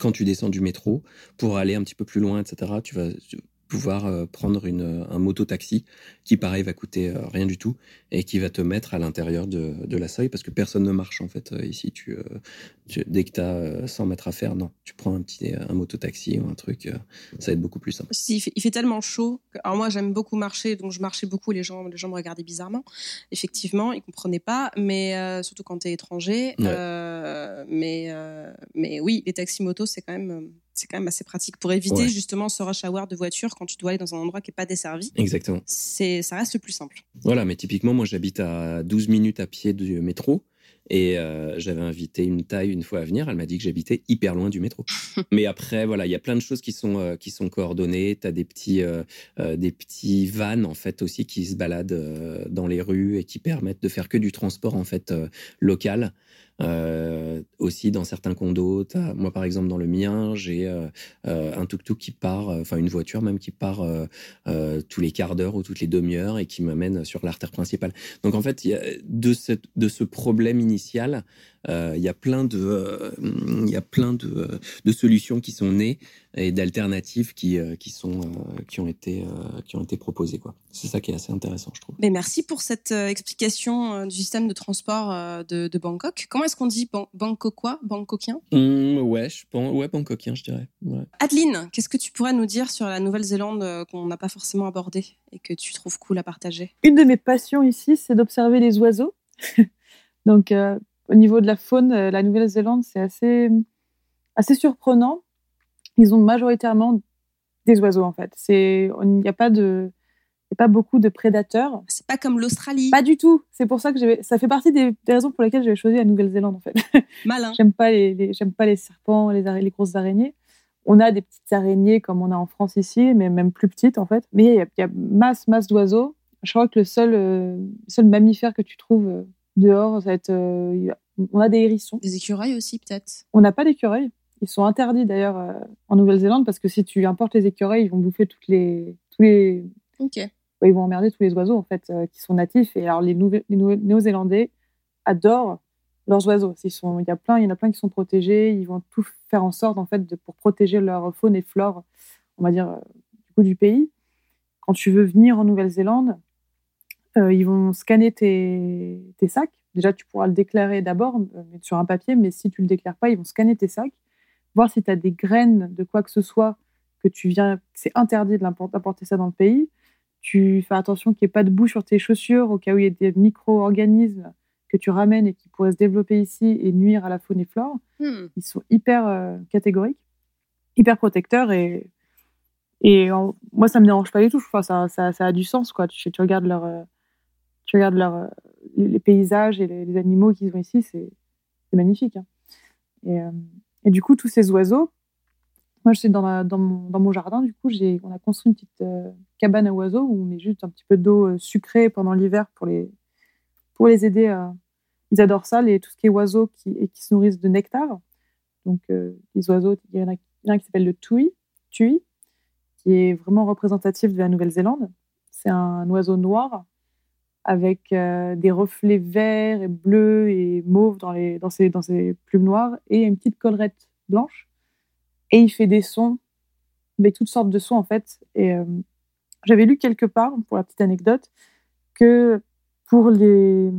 quand tu descends du métro pour aller un petit peu plus loin, etc. Tu vas pouvoir euh, prendre une, euh, un moto-taxi qui, pareil, va coûter euh, rien du tout et qui va te mettre à l'intérieur de, de, la seuil parce que personne ne marche en fait ici. Tu, dès que tu as 100 mètres à faire, non, tu prends un petit un moto-taxi ou un truc, ça va être beaucoup plus simple. Si, il, fait, il fait tellement chaud. alors moi, j'aime beaucoup marcher, donc je marchais beaucoup. Les gens, les gens me regardaient bizarrement. Effectivement, ils comprenaient pas, mais surtout quand tu es étranger. mais, mais oui, les taxis motos, c'est quand même c'est quand même assez pratique pour éviter justement ce rush hour de voiture quand tu dois aller dans un endroit qui n'est pas desservi. Exactement. C'est, ça reste le plus simple. Voilà, mais typiquement, moi j'habite à 12 minutes à pied du métro. Et euh, j'avais invité une taille une fois à venir. Elle m'a dit que j'habitais hyper loin du métro. Mais après, voilà, il y a plein de choses qui sont, euh, qui sont coordonnées. Tu as des petits, euh, des petits vannes, en fait, aussi, qui se baladent dans les rues et qui permettent de faire que du transport, en fait, local. Euh, aussi dans certains condos, moi par exemple dans le mien, j'ai euh, euh, un tuk-tuk qui part, enfin une voiture même qui part tous les quarts d'heure ou toutes les demi-heures et qui m'amène sur l'artère principale. Donc en fait, de ce problème initial, il y a plein de, il y a plein de, de, solutions qui sont nées et d'alternatives qui, qui sont, qui ont été, qui ont été proposées quoi. C'est ça qui est assez intéressant, je trouve. Mais merci pour cette explication du système de transport de, de Bangkok. Comment est-ce qu'on dit ban bangkokois, bangkokien? Mmh, Ouais, je pense, ouais, bangkokien, je dirais. Adeline, qu'est-ce que tu pourrais nous dire sur la Nouvelle-Zélande euh, qu'on n'a pas forcément abordée et que tu trouves cool à partager? Une de mes passions ici, c'est d'observer les oiseaux. Donc, euh, au niveau de la faune, euh, la Nouvelle-Zélande, c'est assez, assez surprenant. Ils ont majoritairement des oiseaux, en fait. Il n'y a pas de pas beaucoup de prédateurs. C'est pas comme l'Australie. Pas du tout. C'est pour ça que ça fait partie des, raisons pour lesquelles j'ai choisi la Nouvelle-Zélande en fait. Malin. j'aime pas les, j'aime pas les serpents, les, les grosses araignées. on a des petites araignées comme on a en France ici, mais même plus petites en fait. Mais il y, a masse, masse d'oiseaux. Je crois que le seul, euh, seul mammifère que tu trouves euh, dehors, ça va être. Euh, on a des hérissons. Des écureuils aussi, peut-être On n'a pas d'écureuils. Ils sont interdits d'ailleurs en Nouvelle-Zélande parce que si tu importes les écureuils, ils vont bouffer toutes les, tous les. Ok. ils vont emmerder tous les oiseaux en fait qui sont natifs. Et alors les, les Néo-Zélandais adorent leurs oiseaux. Ils sont, il y a plein, il y en a plein qui sont protégés. Ils vont tout faire en sorte en fait de, pour protéger leur faune et flore, on va dire euh, du coup du pays. Quand tu veux venir en Nouvelle-Zélande, euh, ils vont scanner tes, tes, sacs. Déjà, tu pourras le déclarer d'abord euh, sur un papier, mais si tu le déclares pas, ils vont scanner tes sacs, voir si tu as des graines de quoi que ce soit que tu viens, c'est interdit d'apporter ça dans le pays. Tu fais attention qu'il n'y ait pas de boue sur tes chaussures au cas où il y a des micro-organismes que tu ramènes et qui pourraient se développer ici et nuire à la faune et flore. Hmm. Ils sont hyper euh, catégoriques, hyper protecteurs et, et moi, ça me dérange pas du tout. Enfin, ça, ça, ça a du sens. Quoi. Tu, tu regardes, leur, euh, tu regardes leur, euh, les paysages et les, animaux qu'ils ont ici, c'est magnifique. Hein. Et, et, du coup, tous ces oiseaux, moi, je suis dans, mon, jardin, du coup, on a construit une petite cabane à oiseaux où on met juste un petit peu d'eau sucrée pendant l'hiver pour les, aider. Ils adorent ça, les, tout ce qui est oiseaux qui, et qui se nourrissent de nectar. Donc, euh, les oiseaux, il y en a, un qui s'appelle le tui, tui, qui est vraiment représentatif de la Nouvelle-Zélande. C'est un oiseau noir avec euh, des reflets verts et bleus et mauves dans, les, dans, ses, dans ses plumes noires et une petite collerette blanche. Et il fait des sons, mais toutes sortes de sons en fait. Et euh, j'avais lu quelque part, pour la petite anecdote, que pour les,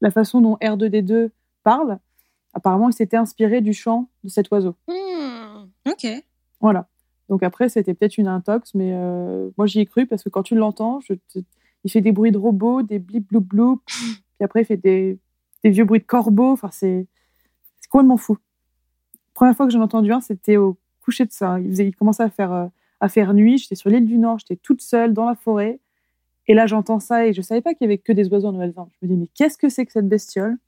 la façon dont R2D2 parle, apparemment, il s'était inspiré du chant de cet oiseau. Hmm, ok. Voilà. Donc après, c'était peut-être une intox, mais euh, moi j'y ai cru parce que quand tu l'entends, il fait des bruits de robots, des blip bloup bloup, puis après il fait des, des vieux bruits de corbeaux. Enfin, c'est complètement fou. La première fois que j'en ai entendu un, c'était au coucher de ça. Il, il commençait à faire, euh, à faire nuit. J'étais sur l'île du Nord, j'étais toute seule dans la forêt. Et là, j'entends ça et je savais pas qu'il y avait que des oiseaux en Nouvelle-Zélande. Je me dis, mais qu'est-ce que c'est que cette bestiole?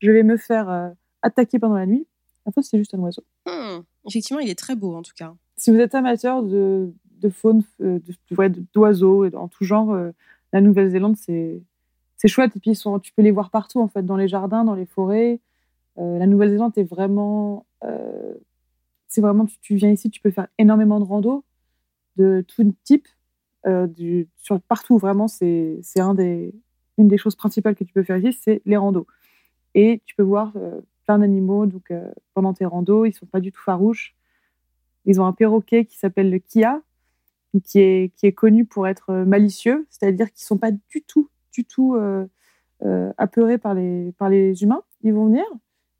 Je vais me faire euh, attaquer pendant la nuit. En fait, c'est juste un oiseau. Hmm. Effectivement, il est très beau en tout cas. Si vous êtes amateur de, de faune, euh, d'oiseaux en tout genre, euh, la Nouvelle-Zélande, c'est chouette. Et puis, sont, tu peux les voir partout, en fait, dans les jardins, dans les forêts. la Nouvelle-Zélande est vraiment. c'est vraiment, tu, viens ici, tu peux faire énormément de rando de tout type. Euh, du, sur, partout, vraiment, c'est un des, une des choses principales que tu peux faire ici, c'est les randos. Et tu peux voir euh, plein d'animaux donc, euh, pendant tes randos, ils sont pas du tout farouches. Ils ont un perroquet qui s'appelle le kia, qui est, qui est connu pour être malicieux, c'est-à-dire qu'ils sont pas du tout, du tout apeurés par les, par les humains. Ils vont venir,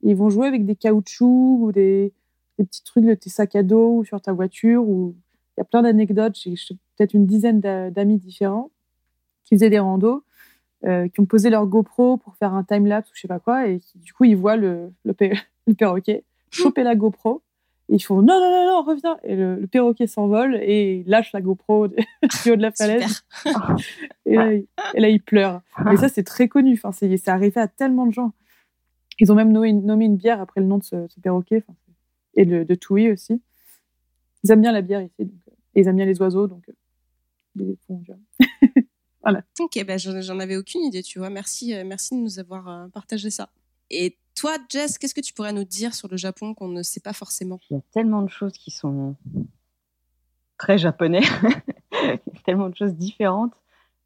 ils vont jouer avec des caoutchoucs ou des, des petits trucs de tes sacs à dos ou sur ta voiture ou il y a plein d'anecdotes. J'ai peut-être une dizaine d'amis différents qui faisaient des randos, euh, qui ont posé leur GoPro pour faire un time-lapse ou je sais pas quoi. Et du coup, ils voient le, le, perroquet choper la GoPro. Ils font non, non, non, non, reviens. Et le, perroquet s'envole et lâche la GoPro du haut de la falaise. et, là, il, pleure. Et ça, c'est très connu. Enfin, c'est arrivé à tellement de gens. Ils ont même nommé, une bière après le nom de ce, perroquet. et de, de Toui aussi. Ils aiment bien la bière ici. Donc, et ils aiment bien les oiseaux, donc euh, voilà. Ok, ben j'en avais aucune idée, tu vois. Merci, euh, merci de nous avoir euh, partagé ça. Et toi, Jess, qu'est-ce que tu pourrais nous dire sur le Japon qu'on ne sait pas forcément? Il y a tellement de choses qui sont très japonais, tellement de choses différentes.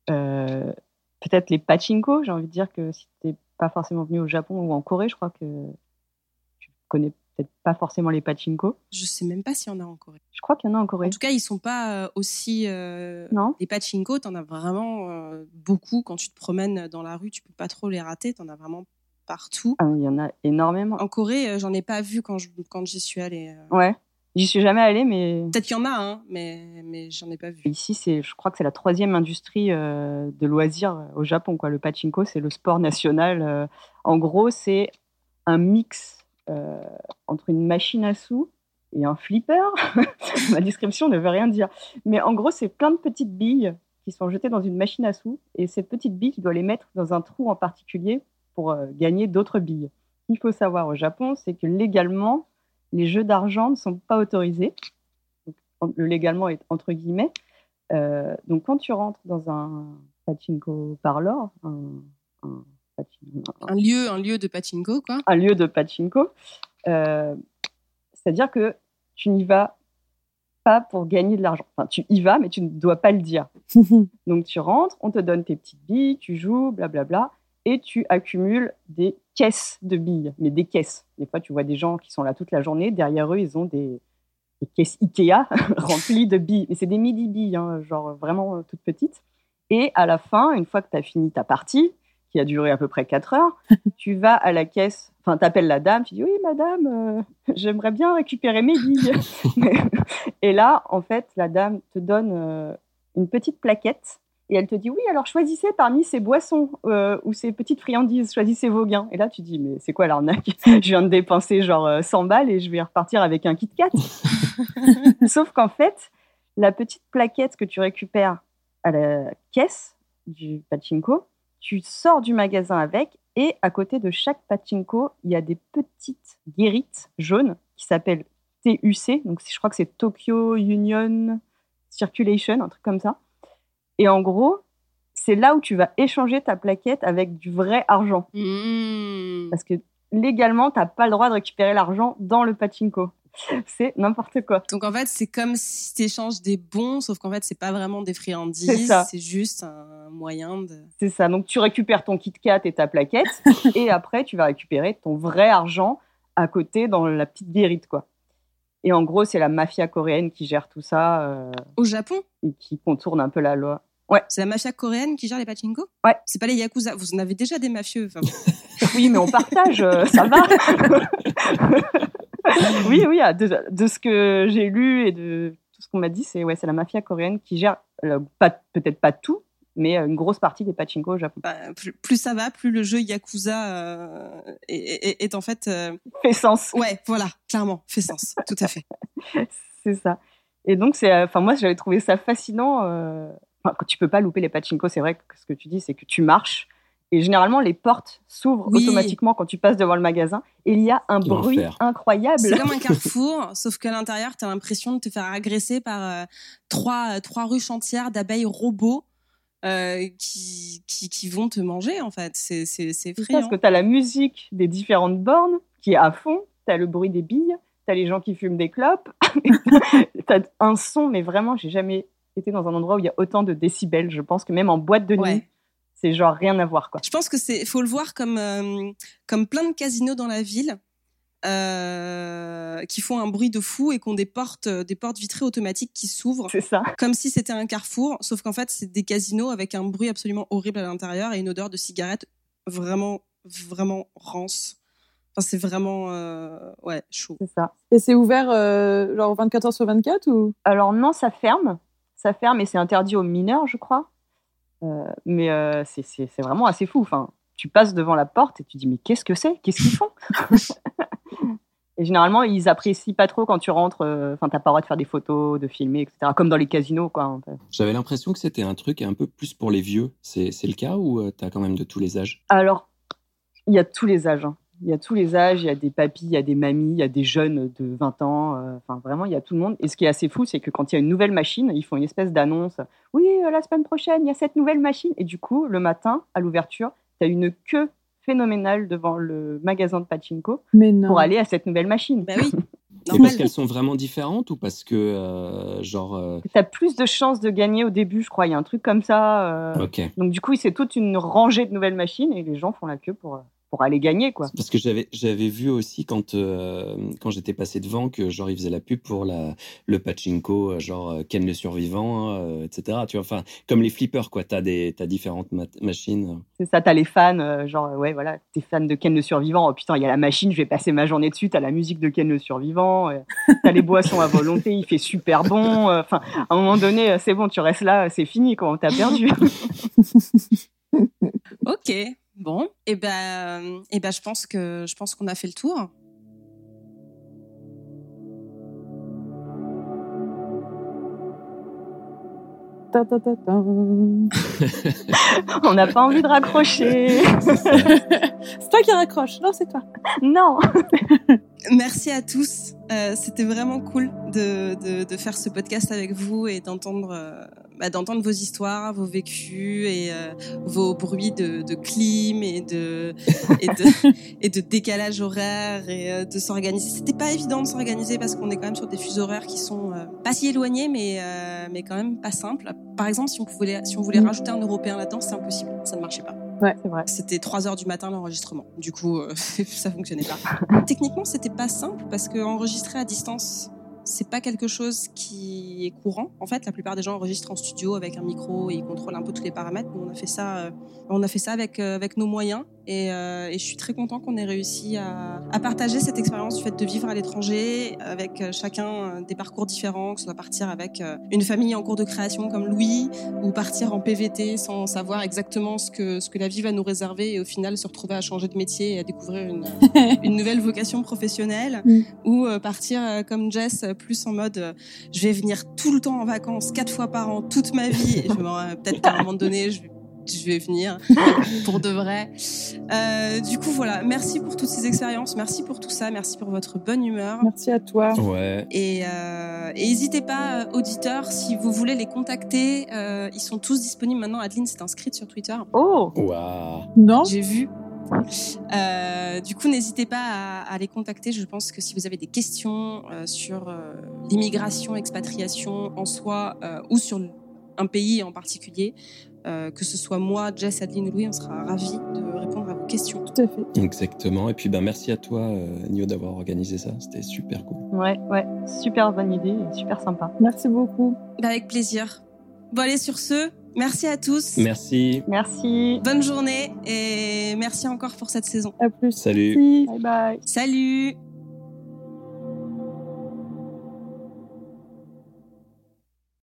Peut-être les pachinko, j'ai envie de dire que si tu n'es pas forcément venu au Japon ou en Corée, je crois que tu connais peut-être pas forcément les pachinko. Je sais même pas s'il y en a en Corée. Je crois qu'il y en a en Corée. En tout cas, ils sont pas euh, aussi. Euh, non. Les pachinko, en as vraiment euh, beaucoup. Quand tu te promènes dans la rue, tu peux pas trop les rater. Tu en as vraiment partout. Ah, il y en a énormément. En Corée, j'en ai pas vu quand je quand j'y suis allée. Ouais. J'y suis jamais allée, mais. Peut-être qu'il y en a, hein, mais, mais j'en ai pas vu. Ici, c'est, je crois que c'est la troisième industrie de loisirs au Japon. Quoi. Le pachinko, c'est le sport national. en gros, c'est un mix euh, entre une machine à sous et un flipper. Ma description ne veut rien dire. Mais en gros, c'est plein de petites billes qui sont jetées dans une machine à sous. Et ces petites billes, tu dois les mettre dans un trou en particulier pour euh, gagner d'autres billes. Ce qu'il faut savoir au Japon, c'est que légalement, les jeux d'argent ne sont pas autorisés. Donc, le légalement est entre guillemets. Euh, donc, quand tu rentres dans un pachinko parlor, un, un, un, lieu, un lieu de pachinko, quoi. Un lieu de pachinko, euh, c'est-à-dire que tu n'y vas pas pour gagner de l'argent. Enfin, tu y vas, mais tu ne dois pas le dire. donc, tu rentres, on te donne tes petites billes, tu joues, blablabla, et tu accumules des caisses de billes, mais des caisses. Des fois, tu vois des gens qui sont là toute la journée, derrière eux, ils ont des, des caisses Ikea remplies de billes. Mais c'est des midi-billes, hein, genre vraiment euh, toutes petites. Et à la fin, une fois que tu as fini ta partie, qui a duré à peu près 4 heures, tu vas à la caisse, enfin, tu appelles la dame, tu dis Oui, madame, euh, j'aimerais bien récupérer mes billes. et là, en fait, la dame te donne euh, une petite plaquette et elle te dit oui, alors choisissez parmi ces boissons euh, ou ces petites friandises, choisissez vos gains. Et là, tu dis mais c'est quoi l'arnaque? Je viens de dépenser genre 100 balles et je vais repartir avec un Kit Kat. Sauf qu'en fait, la petite plaquette que tu récupères à la caisse du pachinko, tu sors du magasin avec et à côté de chaque pachinko, il y a des petites guérites jaunes qui s'appellent TUC. Donc je crois que c'est Tokyo Union Circulation, un truc comme ça. Et en gros, c'est là où tu vas échanger ta plaquette avec du vrai argent. Mmh. Parce que légalement, tu n'as pas le droit de récupérer l'argent dans le pachinko. C'est n'importe quoi. Donc en fait, c'est comme si tu échanges des bons, sauf qu'en fait, c'est pas vraiment des friandises, c'est juste un moyen de. C'est ça. Donc tu récupères ton Kit Kat et ta plaquette, et après, tu vas récupérer ton vrai argent à côté dans la petite guérite, quoi. Et en gros, c'est la mafia coréenne qui gère tout ça. Euh, Au Japon? Et qui contourne un peu la loi. Ouais. C'est la mafia coréenne qui gère les pachinko? Ouais. C'est pas les yakuza. Vous en avez déjà des mafieux. oui, mais on partage, euh, ça va. oui, oui, ah, de, de ce que j'ai lu et de tout ce qu'on m'a dit, c'est ouais, c'est la mafia coréenne qui gère euh, peut-être pas tout, mais une grosse partie des pachinko au Japon. Bah, plus, plus, ça va, plus le jeu Yakuza euh, est, est, est, en fait euh... fait sens. Ouais, voilà, clairement, fait sens, tout à fait. c'est ça. Et donc c'est, enfin moi j'avais trouvé ça fascinant. Euh... Tu peux pas louper les pachinko, c'est vrai que ce que tu dis, c'est que tu marches. Et généralement, les portes s'ouvrent oui. automatiquement quand tu passes devant le magasin. Et il y a un bruit incroyable. C'est comme un carrefour, sauf qu'à l'intérieur, tu as l'impression de te faire agresser par euh, trois, trois ruches entières d'abeilles robots euh, qui, qui, qui, vont te manger, en fait. C'est effrayant. Parce que tu as la musique des différentes bornes qui est à fond, tu as le bruit des billes, tu as les gens qui fument des clopes, tu as un son, mais vraiment, j'ai jamais dans un endroit où il y a autant de décibels. Je pense que même en boîte de nuit, ouais. c'est genre rien à voir. Quoi. Je pense que c'est faut le voir comme, euh, comme plein de casinos dans la ville. Euh, qui font un bruit de fou et qui ont des portes, des portes vitrées automatiques qui s'ouvrent. C'est ça. Comme si c'était un carrefour, sauf qu'en fait, c'est des casinos avec un bruit absolument horrible à l'intérieur et une odeur de cigarette vraiment, vraiment rance. Enfin, c'est vraiment, euh, ouais, chaud. C'est ça. Et c'est ouvert euh, genre 24 heures sur 24 ou? Alors non, ça ferme. Ça ferme et c'est interdit aux mineurs, je crois. Euh, mais c'est vraiment assez fou. Enfin, tu passes devant la porte et tu dis mais qu'est-ce que c'est? Qu'est-ce qu'ils font? Et généralement, ils apprécient pas trop quand tu rentres. Enfin, euh, t'as pas le droit de faire des photos, de filmer, etc. Comme dans les casinos, quoi. En fait. J'avais l'impression que c'était un truc un peu plus pour les vieux. C'est le cas ou euh, t'as quand même de tous les âges? Alors, il y a tous les âges. Hein. Il y a tous les âges. Il y a des papis, il y a des mamies, il y a des jeunes de 20 ans. Enfin, euh, vraiment, il y a tout le monde. Et ce qui est assez fou, c'est que quand il y a une nouvelle machine, ils font une espèce d'annonce. Oui, la semaine prochaine, il y a cette nouvelle machine. Et du coup, le matin, à l'ouverture, t'as une queue phénoménale devant le magasin de pachinko pour aller à cette nouvelle machine. Bah oui. C'est parce qu'elles sont vraiment différentes ou parce que, euh, genre. Euh... Tu as plus de chances de gagner au début, je crois. Il y a un truc comme ça. Euh... Okay. Donc, du coup, c'est toute une rangée de nouvelles machines et les gens font la queue pour, pour aller gagner, quoi. Parce que j'avais, j'avais vu aussi quand, euh, quand j'étais passé devant que, genre, ils faisaient la pub pour la, le pachinko, genre, Ken le survivant, euh, etc. Tu vois, enfin, comme les flippers, quoi. T'as des, t'as différentes ma machines. C'est ça, t'as les fans, euh, genre, ouais, voilà, t'es fan de Ken le survivant. Oh putain, il y a la machine, je vais passer ma journée dessus. T'as la musique de Ken le survivant. Euh, t'as les boissons à volonté, il fait super bon. euh, Enfin, à un moment donné, c'est bon, tu restes là, c'est fini, quoi. On t'a perdu. ok. Bon, et eh ben, et ben, je pense que je pense qu'on a fait le tour. Ta, ta, ta, On n'a pas envie de raccrocher. c'est toi qui raccroche, non, c'est toi. Non. Merci à tous. Euh, C'était vraiment cool de, de, de, faire ce podcast avec vous et d'entendre euh, bah, d'entendre vos histoires, vos vécus et euh, vos bruits de, de clim et de et de, et de décalage horaire et euh, de s'organiser. C'était pas évident de s'organiser parce qu'on est quand même sur des fuseaux horaires qui sont euh, pas si éloignés, mais mais quand même pas simples. Par exemple, si on pouvait si on voulait mm. rajouter un Européen là-dedans, c'est impossible. Ça ne marchait pas. Ouais, c'est vrai. C'était 3 heures du matin l'enregistrement. Du coup, ça fonctionnait pas. Techniquement, c'était pas simple parce que enregistrer à distance, c'est pas quelque chose qui est courant. En fait, la plupart des gens enregistrent en studio avec un micro et ils contrôlent un peu tous les paramètres. Nous, on a fait ça, euh, on a fait ça avec euh, avec nos moyens. Et, euh, et je suis très content qu'on ait réussi à, à, partager cette expérience du fait de vivre à l'étranger avec chacun des parcours différents, que ce soit partir avec une famille en cours de création comme Louis ou partir en PVT sans savoir exactement ce que, ce que la vie va nous réserver et au final se retrouver à changer de métier et à découvrir une, une nouvelle vocation professionnelle mm. ou partir comme Jess plus en mode je vais venir tout le temps en vacances quatre fois par an toute ma vie et peut-être qu'à un moment donné je vais je vais venir pour de vrai. Euh, du coup, voilà. Merci pour toutes ces expériences. Merci pour tout ça. Merci pour votre bonne humeur. Merci à toi. Ouais. Et euh, n'hésitez pas, euh, auditeurs, si vous voulez les contacter. Euh, ils sont tous disponibles maintenant. Adeline s'est inscrite sur Twitter. Oh Waouh Non J'ai vu. Euh, du coup, n'hésitez pas à, à, les contacter. Je pense que si vous avez des questions euh, sur euh, l'immigration, expatriation en soi ou sur un pays en particulier, euh, que ce soit moi, Jess, Adeline ou Louis, on sera ravis de répondre à vos questions. Tout à fait. Exactement. Et puis, ben, merci à toi, euh, Nio, d'avoir organisé ça. C'était super cool. Ouais, ouais. Super bonne idée et super sympa. Merci beaucoup. Bah, avec plaisir. Bon, allez, sur ce, merci à tous. Merci. Merci. Bonne journée et merci encore pour cette saison. À plus. Salut. Merci. Bye bye. Salut.